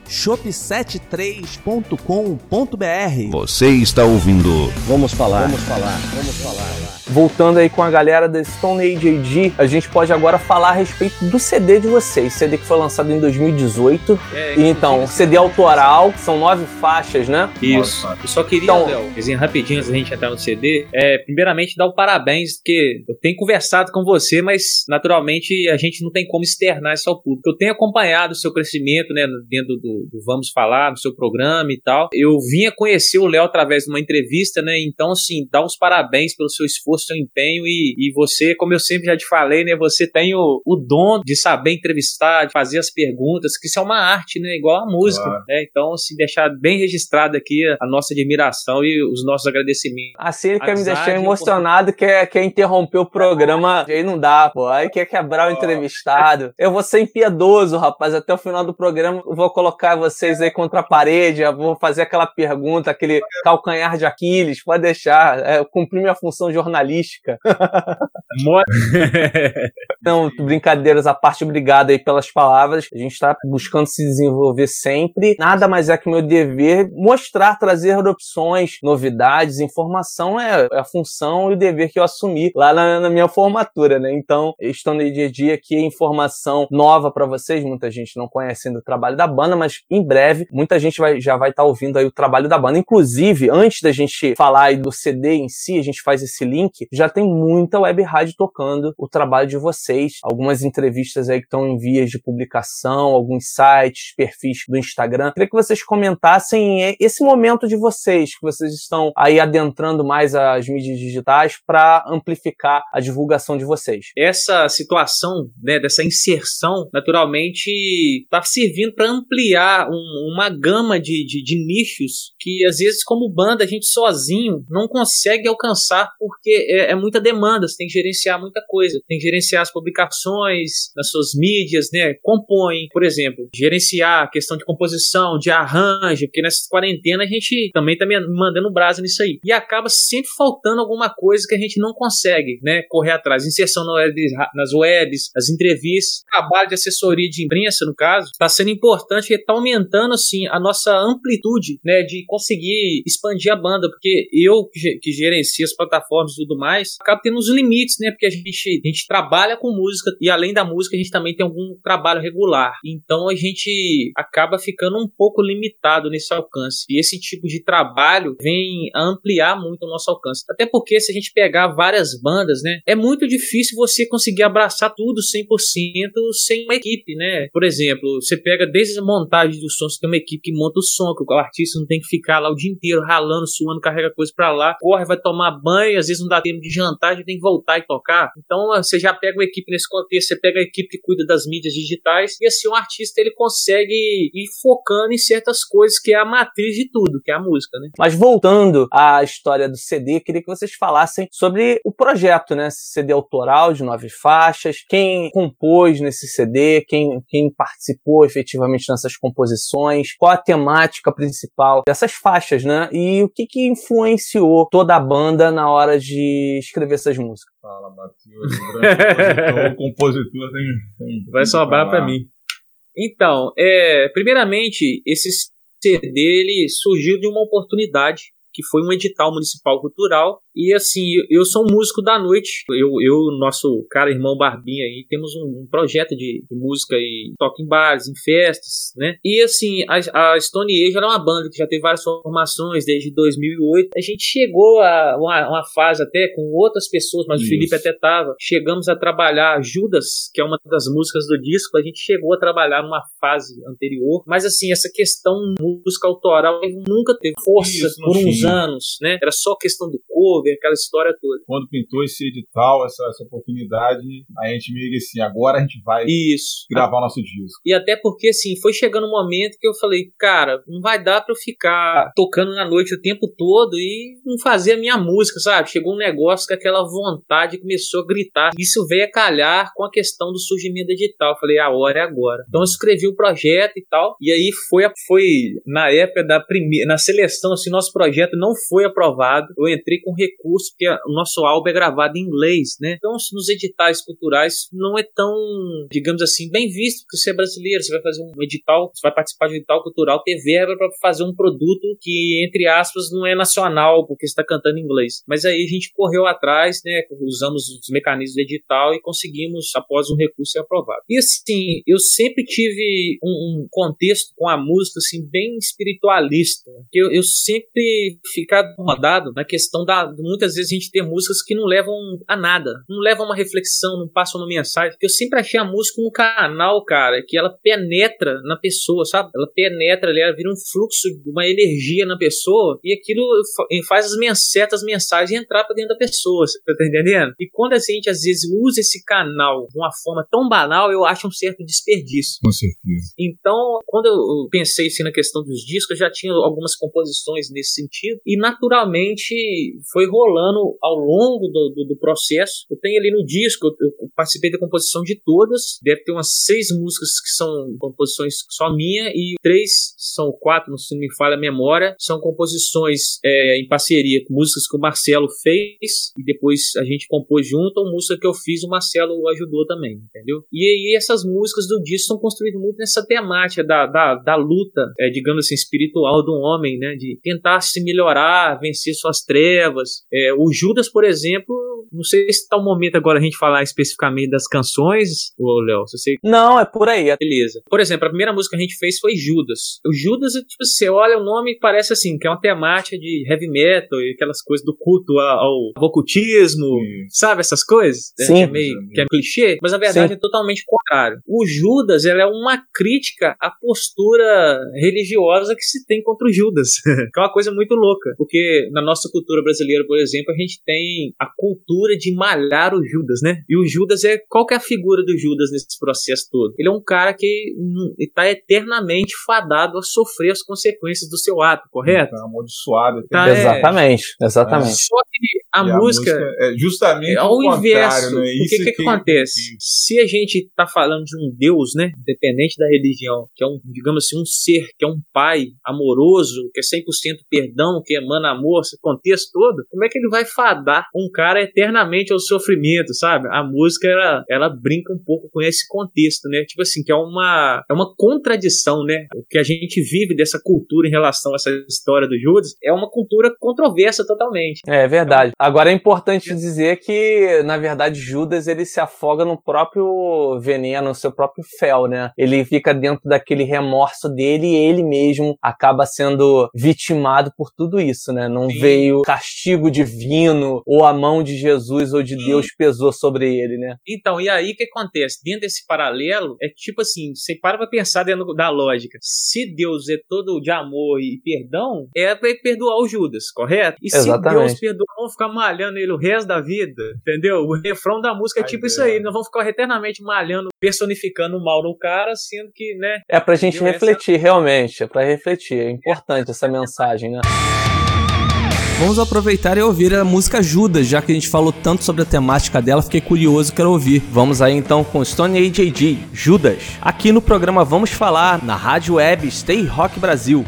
shop73.com.br Você está ouvindo. Vamos falar, vamos falar, vamos falar. Voltando aí com a galera da Stone Age AG, a gente pode agora falar a respeito do CD de vocês. CD que foi lançado em 2018. É, então, CD autoral, são nove faixas, né? Isso. Eu só queria, Então- Léo, assim, rapidinho antes da gente entrar no CD, é, primeiramente dar o parabéns, porque eu tenho conversado com você, mas naturalmente a gente não tem como externar isso ao público. Eu tenho acompanhado o seu crescimento, né, dentro do, do Vamos Falar, no seu programa e tal. Eu vinha conhecer o Léo através de uma entrevista, né, então, assim, dá os parabéns pelo seu esforço, seu empenho e, e você, como eu sempre já te falei, né, você tem o, o dom de saber entrevistar, de fazer as perguntas, que isso é uma arte, né, igual a música, Claro. né, então, assim, deixar bem registrado aqui a, a nossa admiração e os nossos agradecimentos. Assim ele quer me deixar emocionado, quer, quer interromper o programa. Aí não dá, pô. Aí quer quebrar o entrevistado. Eu vou ser impiedoso, rapaz. Até o final do programa eu vou colocar vocês aí contra a parede. Eu vou fazer aquela pergunta, aquele calcanhar de Aquiles. Pode deixar. É, eu cumpri minha função jornalística. Mo- Não, brincadeiras à parte, obrigado aí pelas palavras. A gente está buscando se desenvolver sempre. Nada mais é que meu dever mostrar, trazer opções, novidades, informação é é a função e o dever que eu assumi lá na, na minha formatura, né? Então, estou no dia a dia aqui, informação nova para vocês. Muita gente não conhece ainda o trabalho da banda, mas em breve muita gente vai, já vai estar ouvindo aí o trabalho da banda. Inclusive, antes da gente falar aí do CD em si, a gente faz esse link, já tem muita web rádio tocando o trabalho de vocês. Algumas entrevistas aí que estão em vias de publicação, alguns sites, perfis do Instagram. Queria que vocês comentassem é, esse momento de vocês, que vocês estão aí adentrando mais as mídias digitais para amplificar a divulgação de vocês. essa situação, né, dessa inserção, naturalmente está servindo para ampliar um- uma gama de, de, de nichos que às vezes como banda a gente sozinho não consegue alcançar porque é, é muita demanda, você tem que gerenciar muita coisa, tem que gerenciar as publicações nas suas mídias, né, compõe, por exemplo, gerenciar a questão de composição, de arranjo, porque nessa quarentena a gente também tá mandando brasa nisso aí. E acaba sempre faltando alguma coisa que a gente não consegue, né, correr atrás. Inserção na web- nas webs, as entrevistas, trabalho de assessoria de imprensa, no caso, está sendo importante e está aumentando, assim, a nossa amplitude, né, de conseguir expandir a banda, porque eu, que ge- que gerencio as plataformas e tudo mais, acaba tendo uns limites, né, porque a gente, a gente trabalha com música e além da música a gente também tem algum trabalho regular. Então a gente acaba ficando um pouco limitado nesse alcance. E esse tipo de trabalho vem ampliar muito o nosso alcance. Até porque se a gente pegar várias bandas, né, é muito difícil você conseguir abraçar tudo 100% sem uma equipe, né? Por exemplo, você pega desde a montagem do som, você tem uma equipe que monta o som, que o artista não tem que ficar lá o dia inteiro ralando, suando, carrega coisa pra lá, corre, vai tomar banho, às vezes não dá tempo de jantar, já tem que voltar e tocar. Então você já pega uma equipe nesse contexto, você pega a equipe que cuida das mídias digitais e assim o artista ele consegue ir focando em certas coisas que é a matriz de tudo, que é a música, né? Mas voltando à história do CD, queria que vocês falassem sobre o projeto, né? CD autoral de nove faixas, quem compôs nesse CD, quem, quem participou efetivamente nessas composições, qual a temática principal dessas faixas, né? E o que, que influenciou toda a banda na hora de escrever essas músicas. Fala, Matheus. O compositor tem, tem. Vai sobrar pra mim. Então, é, primeiramente, esse CD ele surgiu de uma oportunidade que foi um edital municipal cultural e assim eu sou um músico da noite. Eu eu nosso cara irmão Barbinha aí temos um, um projeto de, de música e toca em bares em festas né? E assim a, a Stone Age era uma banda que já teve várias formações desde 2008 a gente chegou a uma, uma fase até com outras pessoas mas o Isso. Felipe até tava. Chegamos a trabalhar Judas que é uma das músicas do disco. A gente chegou a trabalhar numa fase anterior. Mas assim essa questão música autoral nunca teve força Isso, por uns anos, né? Era só questão do cover, desenvolver aquela história toda. Quando pintou esse edital, essa, essa oportunidade, a gente meio que assim, agora a gente vai Isso. gravar o nosso disco. E até porque, assim, foi chegando um momento que eu falei, cara, não vai dar pra eu ficar tocando na noite o tempo todo e não fazer a minha música, sabe? Chegou um negócio que aquela vontade começou a gritar. Isso veio a calhar com a questão do surgimento do edital. Eu falei, a hora é agora. Então eu escrevi o projeto e tal. E aí foi, a- foi na época da primeira, na seleção, assim, nosso projeto não foi aprovado. Eu entrei com recurso, porque o nosso álbum é gravado em inglês, né? Então, nos editais culturais não é tão, digamos assim, bem visto, porque você é brasileiro, você vai fazer um edital, você vai participar de um edital cultural, ter verba para fazer um produto que, entre aspas, não é nacional, porque você está cantando em inglês. Mas aí a gente correu atrás, né? Usamos os mecanismos do edital e conseguimos, após um recurso, ser aprovado. E assim, eu sempre tive um, um contexto com a música, assim, bem espiritualista. Eu, eu sempre ficava incomodado na questão da. Muitas vezes a gente tem músicas que não levam a nada, não levam a uma reflexão, não passam uma mensagem. Eu sempre achei a música um canal, cara, que ela penetra na pessoa, sabe? Ela penetra ali, ela vira um fluxo, uma energia na pessoa e aquilo fa- faz as men- certas mensagens entrar pra dentro da pessoa, você tá entendendo? E quando a gente às vezes usa esse canal de uma forma tão banal, eu acho um certo desperdício. Com certeza. Então, quando eu pensei assim, na questão dos discos, eu já tinha algumas composições nesse sentido, e naturalmente foi rolando ao longo do, do, do processo. Eu tenho ali no disco, eu, eu participei da composição de todas, deve ter umas seis músicas que são composições só minha, e três, são quatro, se não me falha a memória, são composições é, em parceria com músicas que o Marcelo fez, e depois a gente compôs junto, ou música que eu fiz, o Marcelo ajudou também, entendeu? E aí essas músicas do disco são construídas muito nessa temática da, da, da luta, é, digamos assim, espiritual do homem, né? De tentar se melhorar, vencer suas trevas. É, o Judas, por exemplo, não sei se está o momento agora a gente falar especificamente das canções, ô Léo, se você Não, é por aí. Beleza. Por exemplo, a primeira música que a gente fez foi Judas. O Judas, é, tipo, você olha o nome e parece assim, que é uma temática de heavy metal e aquelas coisas do culto ao ao ocultismo, sabe essas coisas? É, Sim. Que é meio que é clichê, mas na verdade Sim. é totalmente contrário. O Judas, ela é uma crítica à postura religiosa que se tem contra o Judas, que é uma coisa muito louca, porque na nossa cultura brasileira, por exemplo, a gente tem a cultura de malhar o Judas, né? E o Judas é qual que é a figura do Judas nesse processo todo? Ele é um cara que está eternamente fadado a sofrer as consequências do seu ato, correto? Tá amaldiçoado. Tá, é. Exatamente, exatamente. Só que a E música é justamente é ao o inverso. contrário, né? O que, que acontece? Se a gente está falando de um Deus, né, independente da religião, que é um, digamos assim, um ser, que é um pai amoroso, que é 100% perdão, que emana amor, esse contexto todo, como é que ele vai fadar um cara eternamente ao sofrimento, sabe? A música, ela, ela brinca um pouco com esse contexto, né? Tipo assim, que é uma, é uma contradição, né? O que a gente vive dessa cultura em relação a essa história do Judas é uma cultura controversa totalmente. É verdade. Agora é importante dizer que, na verdade, Judas ele se afoga no próprio veneno, no seu próprio fel, né? Ele fica dentro daquele remorso dele e ele mesmo acaba sendo vitimado por tudo isso, né? Não Sim. veio castigo divino ou a mão de Jesus ou de Deus pesou sobre ele, né? Então, e aí o que acontece? Dentro desse paralelo, é tipo assim, você para pra pensar dentro da lógica. Se Deus é todo de amor e perdão, é pra ele perdoar o Judas, correto? E se Exatamente. Deus perdoa, vamos ficar malhando ele o resto da vida, entendeu? O refrão da música é tipo isso aí, nós vamos ficar eternamente malhando, personificando o mal no cara, sendo que, né? É pra gente Entendeu? refletir, realmente. É pra refletir. É importante essa mensagem, né? Vamos aproveitar e ouvir a música Judas, já que a gente falou tanto sobre a temática dela, fiquei curioso, quero ouvir. Vamos aí então com Stone AG, Judas. Aqui no programa Vamos Falar, na rádio web Stay Rock Brasil.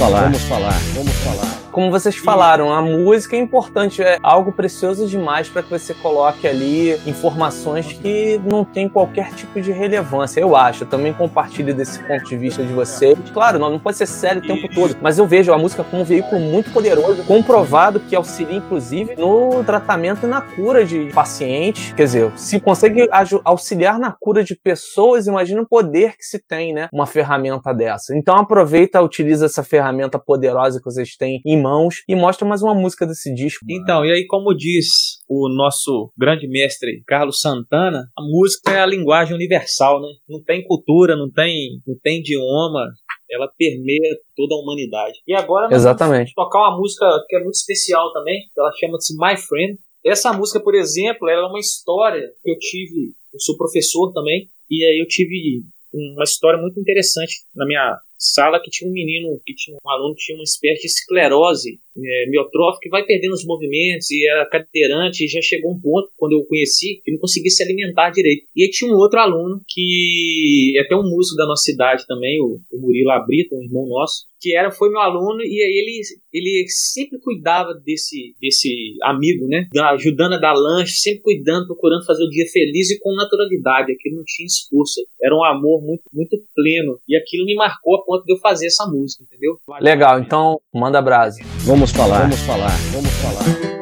Falar, vamos falar, vamos falar. Como vocês falaram, a música é importante, é algo precioso demais para que você coloque ali informações que não tem qualquer tipo de relevância. Eu acho, eu também compartilho desse ponto de vista de vocês. Claro, não, não pode ser sério o tempo todo, mas eu vejo a música como um veículo muito poderoso, comprovado que auxilia inclusive no tratamento e na cura de pacientes. Quer dizer, se consegue auxiliar na cura de pessoas, imagina o poder que se tem, né? Uma ferramenta dessa. Então aproveita, utiliza essa ferramenta poderosa que vocês têm em mãos e mostra mais uma música desse disco. Então, e aí, como diz o nosso grande mestre Carlos Santana, a música é a linguagem universal, né? Não tem cultura, não tem, não tem idioma, ela permeia toda a humanidade. E agora nós Exatamente. vamos tocar uma música que é muito especial também, ela chama-se My Friend. Essa música, por exemplo, ela é uma história que eu tive, eu sou professor também, e aí eu tive uma história muito interessante na minha sala que tinha um menino, que tinha um aluno que tinha uma espécie de esclerose é, miotrófica que vai perdendo os movimentos e era cadeirante e já chegou um ponto, quando eu o conheci, que não conseguia se alimentar direito. E aí tinha um outro aluno que é até um músico da nossa cidade também, o, o Murilo Abrito, um irmão nosso, que era, foi meu aluno e aí ele, ele sempre cuidava desse, desse amigo, né? Da- Ajudando a dar lanche, sempre cuidando, procurando fazer o dia feliz e com naturalidade. Aquilo não tinha esforço. Era um amor muito, muito pleno. E aquilo me marcou a ponto de eu fazer essa música, entendeu? Legal, então manda brasa. Vamos falar, vamos falar, vamos falar.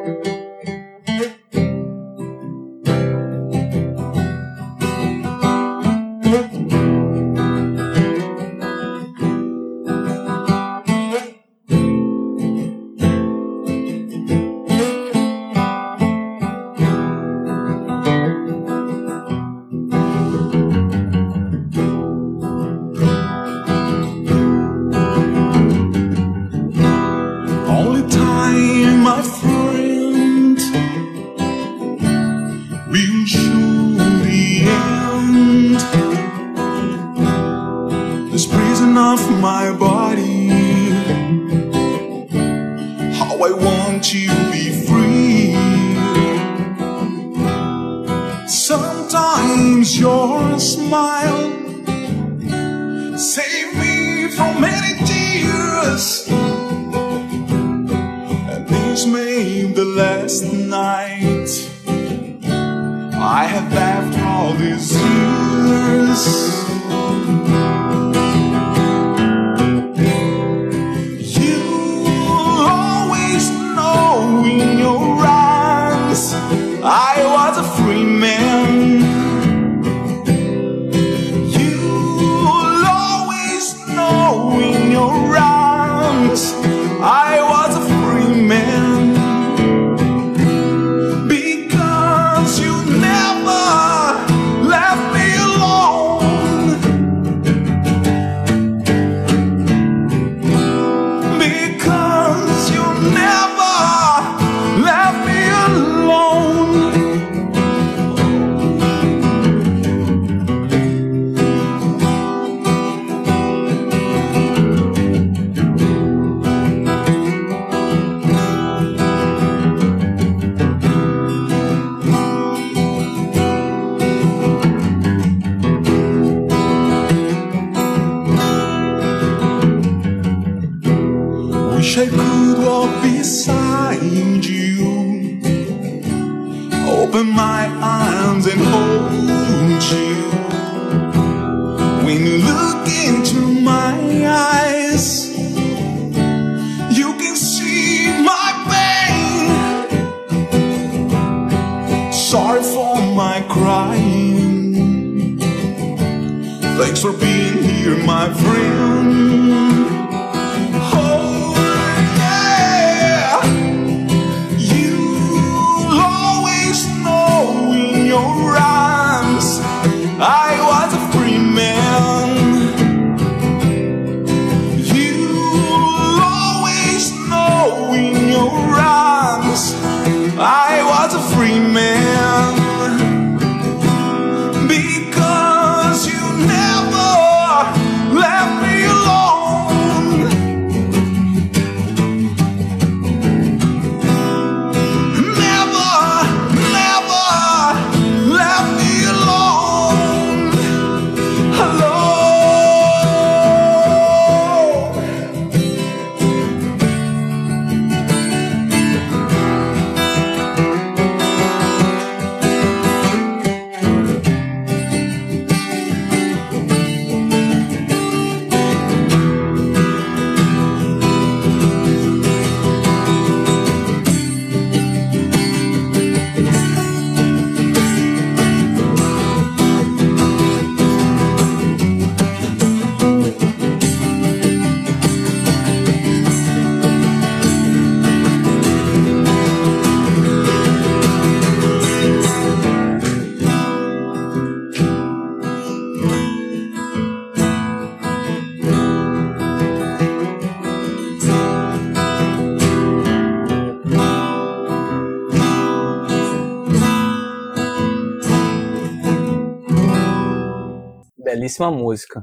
Belíssima música.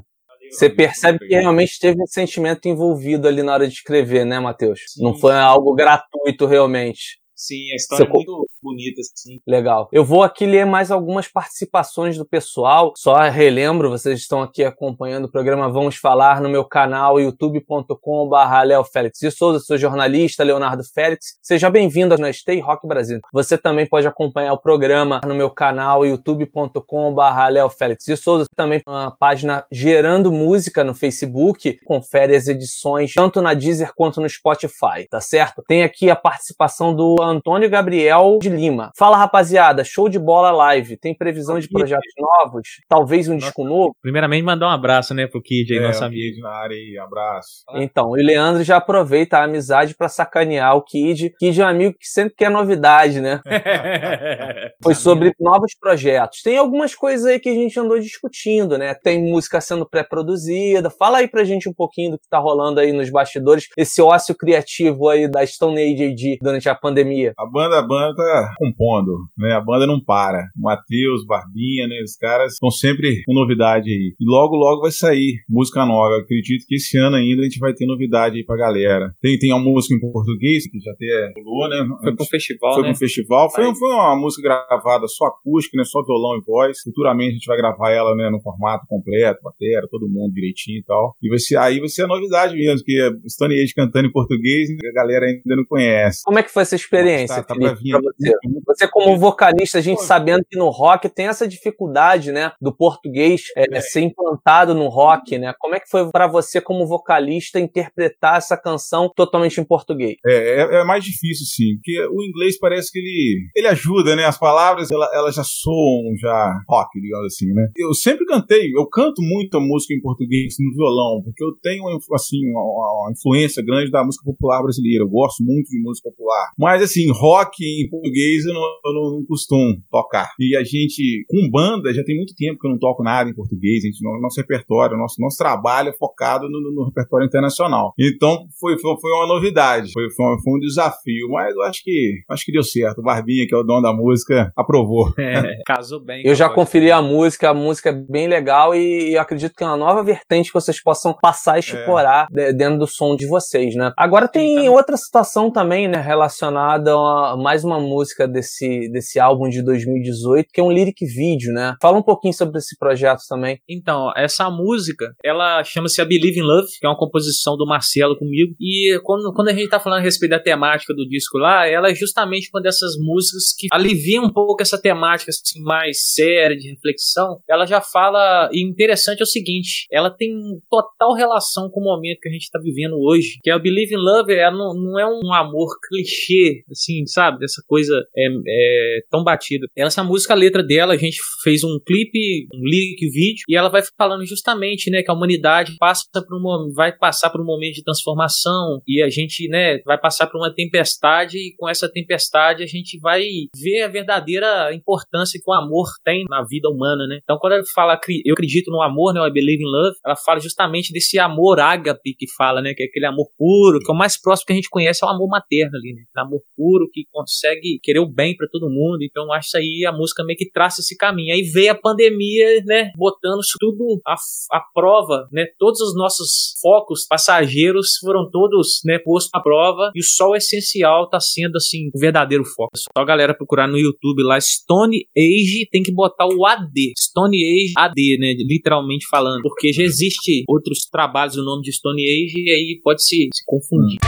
Você percebe que realmente teve um sentimento envolvido ali na hora de escrever, né, Matheus? Não foi algo gratuito realmente. Sim, a história é muito bonita, assim. Legal. Eu vou aqui ler mais algumas participações do pessoal. Só relembro, vocês estão aqui acompanhando o programa Vamos Falar no meu canal youtube.com.br Léo Félix de Souza. Sou jornalista Leonardo Félix. Seja bem-vindo na Stay Rock Brasil. Você também pode acompanhar o programa no meu canal youtube.com.br Léo Félix de Souza. Também na página Gerando Música no Facebook. Confere as edições tanto na Deezer quanto no Spotify, tá certo? Tem aqui a participação do Antônio Gabriel de Lima. Fala, rapaziada, show de bola live. Tem previsão de projetos novos? Talvez um disco novo? Primeiramente, mandar um abraço, né, pro Kid aí, É, nosso amigo. Kid na área aí, abraço. Então, o Leandro já aproveita a amizade pra sacanear o Kid. Kid é um amigo que sempre quer novidade, né? Foi sobre novos projetos. Tem algumas coisas aí que a gente andou discutindo, né? Tem música sendo pré-produzida. Fala aí pra gente um pouquinho do que tá rolando aí nos bastidores, esse ócio criativo aí da Stone Age AD durante a pandemia. A banda, a banda tá compondo, né? A banda não para. O Matheus, Barbinha, né? Os caras estão sempre com novidade aí. E logo, logo vai sair música nova. Eu acredito que esse ano ainda a gente vai ter novidade aí pra galera. Tem, tem uma música em português que já até rolou, né? Foi pro festival, Foi né? pro festival. Foi, foi uma música gravada só acústica, né? Só violão e voz. Futuramente a gente vai gravar ela, né? No formato completo, bateria, todo mundo direitinho e tal. E vai ser, aí vai ser a novidade mesmo, que é Stone Age cantando em português, a galera ainda não conhece. Como é que foi essa experiência, Tá- tá Felipe, vir aí. você? Você como vocalista, a gente sabendo que no rock tem essa dificuldade, né, do português é, ser implantado no rock, né? Como é que foi pra você como vocalista interpretar essa canção totalmente em português? É, é, é mais difícil, sim, porque o inglês parece que ele, ele ajuda, né? As palavras, ela- elas já soam já rock, digamos assim, né? Eu sempre cantei, eu canto muito a música em português no violão, porque eu tenho, assim, uma, uma influência grande da música popular brasileira. Eu gosto muito de música popular. Mas, assim, rock em português eu não, eu não, costumo tocar. E a gente, com banda, já tem muito tempo que eu não toco nada em português. A gente, no- nosso repertório, nosso, nosso trabalho é focado no, no- no repertório internacional. Então, foi, foi, foi uma novidade. Foi, foi, um- foi um desafio. Mas eu acho que, acho que deu certo. O Barbinha, que é o dono da música, aprovou. É, casou bem. Eu já conferi a música, a música é bem legal e eu acredito que é uma nova vertente que vocês possam passar e explorar de- dentro do som de vocês, né? Agora tem outra situação também, né, relacionada a mais uma música desse, desse álbum de 2018, que é um lyric vídeo, né? Fala um pouquinho sobre esse projeto também. Então, essa música, ela chama-se A Believe in Love, que é uma composição do Marcelo comigo. E quando, quando a gente tá falando a respeito da temática do disco lá, ela é justamente uma dessas músicas que alivia um pouco essa temática assim, mais séria, de reflexão. Ela já fala, e interessante é o seguinte, ela tem total relação com o momento que a gente tá vivendo hoje, que é Believe in Love, ela não, não é um amor clichê, assim, sabe? Dessa coisa é, é, tão batida. Essa música, a letra dela, a gente fez um clipe, um lyric vídeo, e ela vai falando justamente, né, que a humanidade passa por um, vai passar por um momento de transformação, e a gente, né, vai passar por uma tempestade, e com essa tempestade a gente vai ver a verdadeira importância que o amor tem na vida humana, né? Então, quando ela fala, eu acredito no amor, né, I believe in love, ela fala justamente desse amor ágape que fala, né, que é aquele amor puro, que é o mais próximo que a gente conhece é o amor materno ali, né? Amor puro que consegue querer o bem pra todo mundo. Então, acho isso aí a música meio que traça esse caminho. Aí veio a pandemia, né, botando tudo à, à prova, né? Todos os nossos focos passageiros foram todos, né, postos à prova e o sol essencial tá sendo assim o verdadeiro foco. É só a galera procurar no YouTube lá Stone Age, tem que botar o AD, Stone Age AD, né, literalmente falando, porque já existe outros trabalhos no nome de Stone Age e aí pode se, se confundir.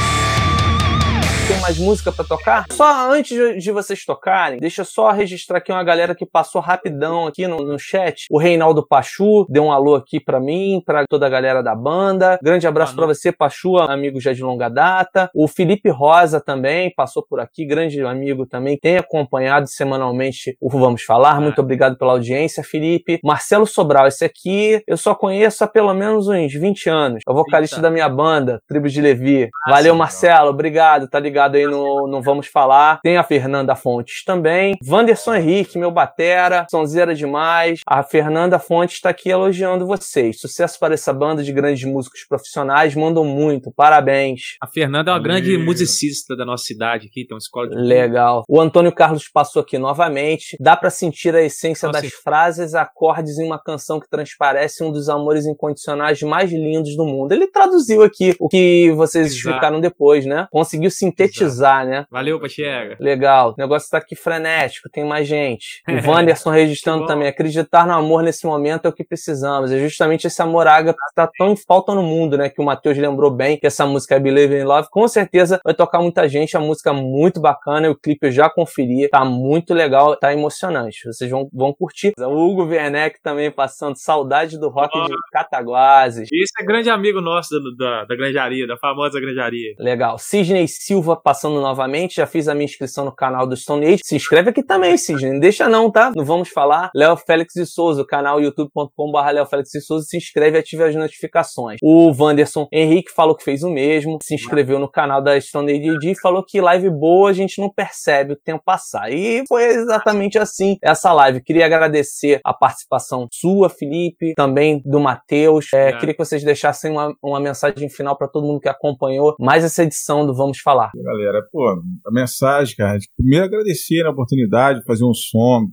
Tem mais música pra tocar? Só antes de- vocês tocarem, deixa eu só registrar aqui uma galera que passou rapidão aqui no, no chat. O Reinaldo Pachu deu um alô aqui pra mim, pra toda a galera da banda. Grande abraço pra você, Pachu, amigo já de longa data. O Felipe Rosa também passou por aqui, grande amigo também, tem acompanhado semanalmente o Vamos Falar. Muito obrigado pela audiência, Felipe. Marcelo Sobral, esse aqui eu só conheço há pelo menos uns 20 anos. É o vocalista da minha banda, Tribo de Levi. Valeu, Marcelo, obrigado, tá ligado? Ligado aí no, no Vamos Falar. Tem a Fernanda Fontes também. Wanderson Henrique, meu batera, sonzeira demais. A Fernanda Fontes está aqui elogiando vocês. Sucesso para essa banda de grandes músicos profissionais, mandam muito, parabéns. A Fernanda é uma grande musicista da nossa cidade aqui, tem uma escola de Legal. O Antônio Carlos passou aqui novamente. Dá pra sentir a essência Nossa, das sim. frases, acordes em uma canção que transparece um dos amores incondicionais mais lindos do mundo. Ele traduziu aqui o que vocês Exato. explicaram depois, né? Conseguiu sintetizar, né? Valeu, Pachiega. Legal. O negócio tá aqui frenético, tem mais gente. O Wanderson registrando também. Acreditar no amor nesse momento é o que precisamos. É justamente esse amor ágape que tá tão em falta no mundo, né? Que o Matheus lembrou bem, que essa música é Believe in Love. Com certeza vai tocar muita gente. A música é muito bacana. O clipe eu já conferi. Tá muito legal, tá emocionante. Vocês vão, vão curtir. O Hugo Werneck também passando saudade do rock de Cataguases. Esse é grande amigo nosso da, da, da granjaria, da famosa granjaria. Legal. Sidney Silva passando novamente. Já fiz a minha inscrição no canal do Stone Age. Se inscreve aqui também, Sidney. Não deixa não, tá? Não vamos falar. Léo Félix de Souza, o canal youtube.com.br Léo Félix de Souza. Se inscreve e ative as notificações. O Wanderson Henrique falou que fez o mesmo. Se inscreveu no canal da Stone Age e falou que live boa a gente não percebe o tempo passar. E foi exatamente assim essa live. Queria agradecer a participação sua, Felipe, também do Matheus. É, Obrigado. queria que vocês deixassem uma, uma mensagem final para todo mundo que acompanhou mais essa edição do Vamos Falar. Galera, pô, a mensagem, cara, primeiro agradecer a oportunidade de fazer um som,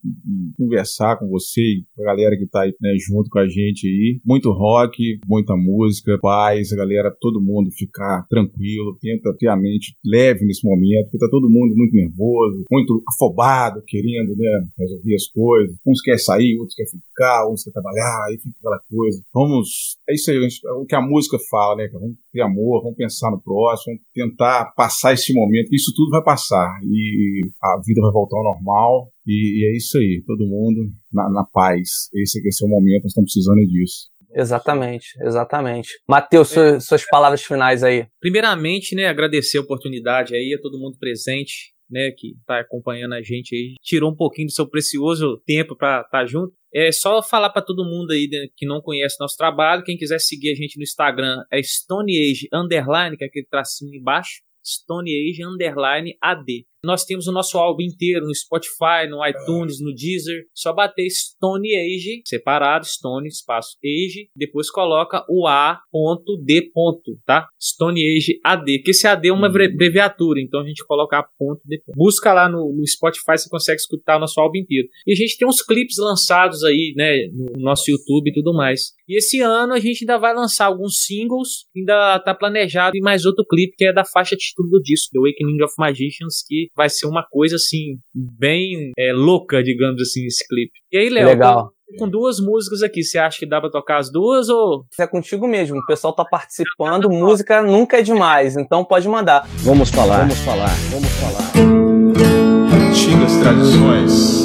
conversar com você e com a galera que tá aí, né, junto com a gente aí. Muito rock, muita música, paz, a galera, todo mundo ficar tranquilo, tenta ter a mente leve nesse momento, porque tá todo mundo muito nervoso, muito afobado, querendo, né, resolver as coisas. Uns quer sair, outros quer ficar, uns quer trabalhar, aí fica aquela coisa. Vamos, é isso aí, gente, é o que a música fala, né, cara? Vamos ter amor, vamos pensar no próximo, vamos tentar passar esse momento, que isso tudo vai passar e a vida vai voltar ao normal. E, e é isso aí, todo mundo na, na paz. Esse, esse é o momento, nós estamos precisando é disso. Exatamente, exatamente. Matheus, su- suas palavras finais aí. Primeiramente, né, agradecer a oportunidade aí a todo mundo presente, né, que tá acompanhando a gente aí, tirou um pouquinho do seu precioso tempo para estar junto. É só falar para todo mundo aí né, que não conhece nosso trabalho, quem quiser seguir a gente no Instagram é Stone Age underline, que é aquele tracinho embaixo, Stone Age underline AD. Nós temos o nosso álbum inteiro no Spotify, no iTunes, no Deezer. Só bater Stone Age, separado, Stone, espaço Age, depois coloca o A.D. tá? Stone Age AD, que esse AD é uma bre- abreviatura, então a gente coloca A.D. Busca lá no, no Spotify, você consegue escutar o nosso álbum inteiro. E a gente tem uns clipes lançados aí, né, no nosso YouTube e tudo mais. E esse ano a gente ainda vai lançar alguns singles, ainda tá planejado e mais outro clipe que é da faixa título do disco, The Awakening of Magicians, que vai ser uma coisa assim, bem é, louca, digamos assim, esse clipe. E aí, Léo, Legal. com duas músicas aqui, você acha que dá pra tocar as duas ou É contigo mesmo. O pessoal tá participando, música nunca é demais, então pode mandar. Vamos falar, vamos falar, vamos falar. Antigas tradições.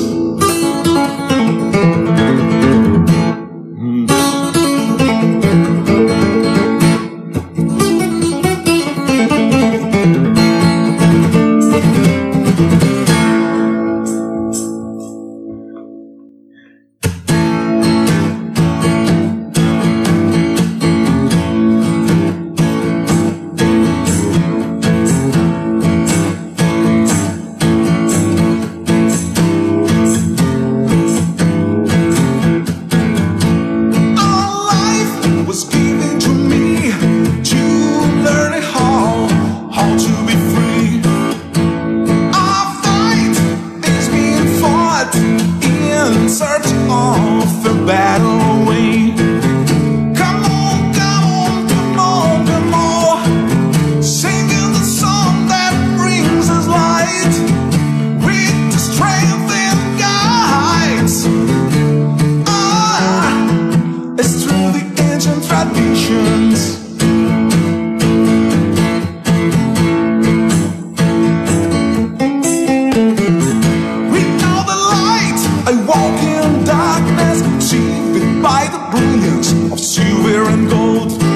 By the brilliance of silver and gold.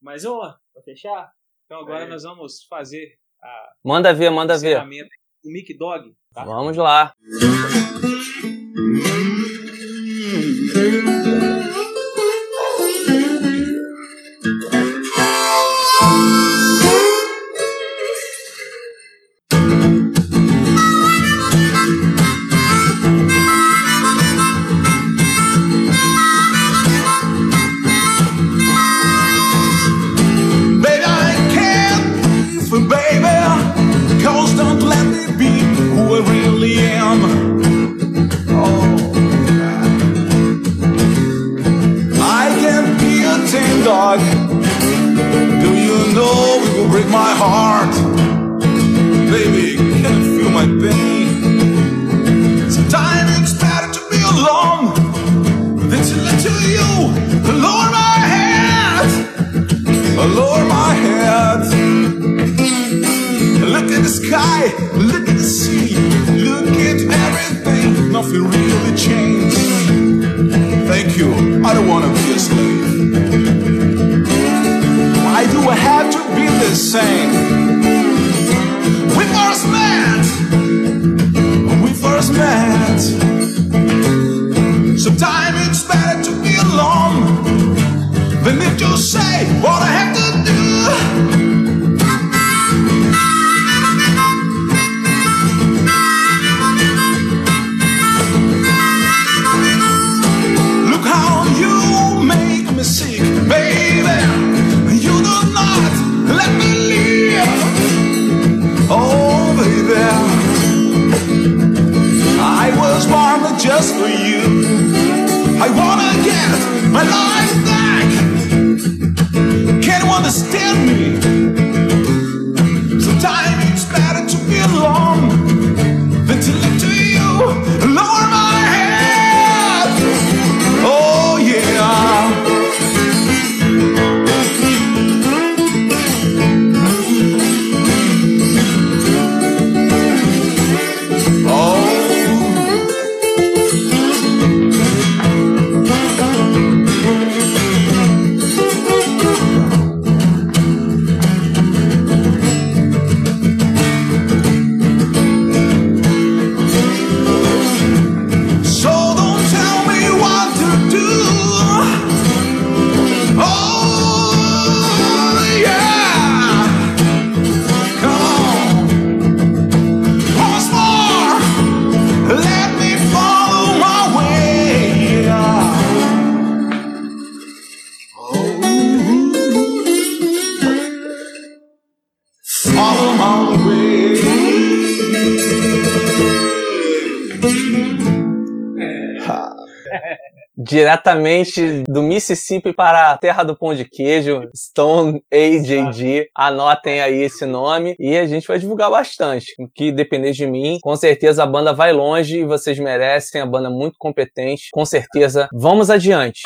Mais uma? Pra fechar? Então agora nós vamos fazer a Manda ver, manda ver. do Mic Dog. Tá? Vamos lá. Diretamente do Mississippi para a terra do pão de queijo, Stone AJG. Anotem aí esse nome e a gente vai divulgar bastante. O que depender de mim, com certeza a banda vai longe e vocês merecem. A banda é muito competente. Com certeza, vamos adiante.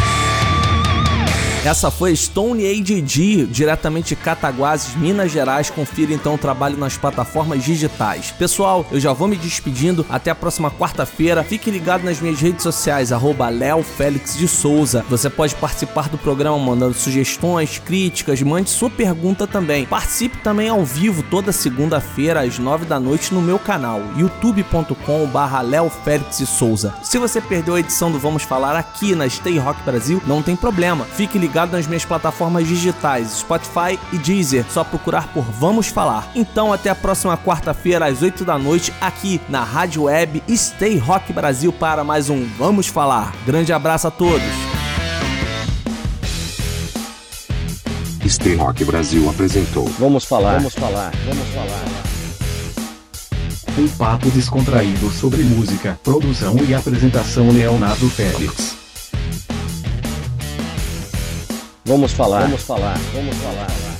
Essa foi Stone AGG, diretamente de Cataguases, Minas Gerais. Confira então o trabalho nas plataformas digitais. Pessoal, eu já vou me despedindo. Até a próxima quarta-feira. Fique ligado nas minhas redes sociais, arroba Félix de Souza. Você pode participar do programa mandando sugestões, críticas, mande sua pergunta também. Participe também ao vivo toda segunda-feira às nove da noite no meu canal, youtube.com Léo Félix de Souza. Se você perdeu a edição do Vamos Falar aqui na Stay Rock Brasil, não tem problema. Fique ligado nas minhas plataformas digitais, Spotify e Deezer. Só procurar por Vamos Falar. Então até a próxima quarta-feira às 8 da noite aqui na Rádio Web Stay Rock Brasil para mais um Vamos Falar. Grande abraço a todos. Stay Rock Brasil apresentou. Vamos falar. Vamos falar. Vamos falar. Um papo descontraído sobre música, produção e apresentação Leonardo Félix. Vamos falar. Vamos falar. Vamos falar.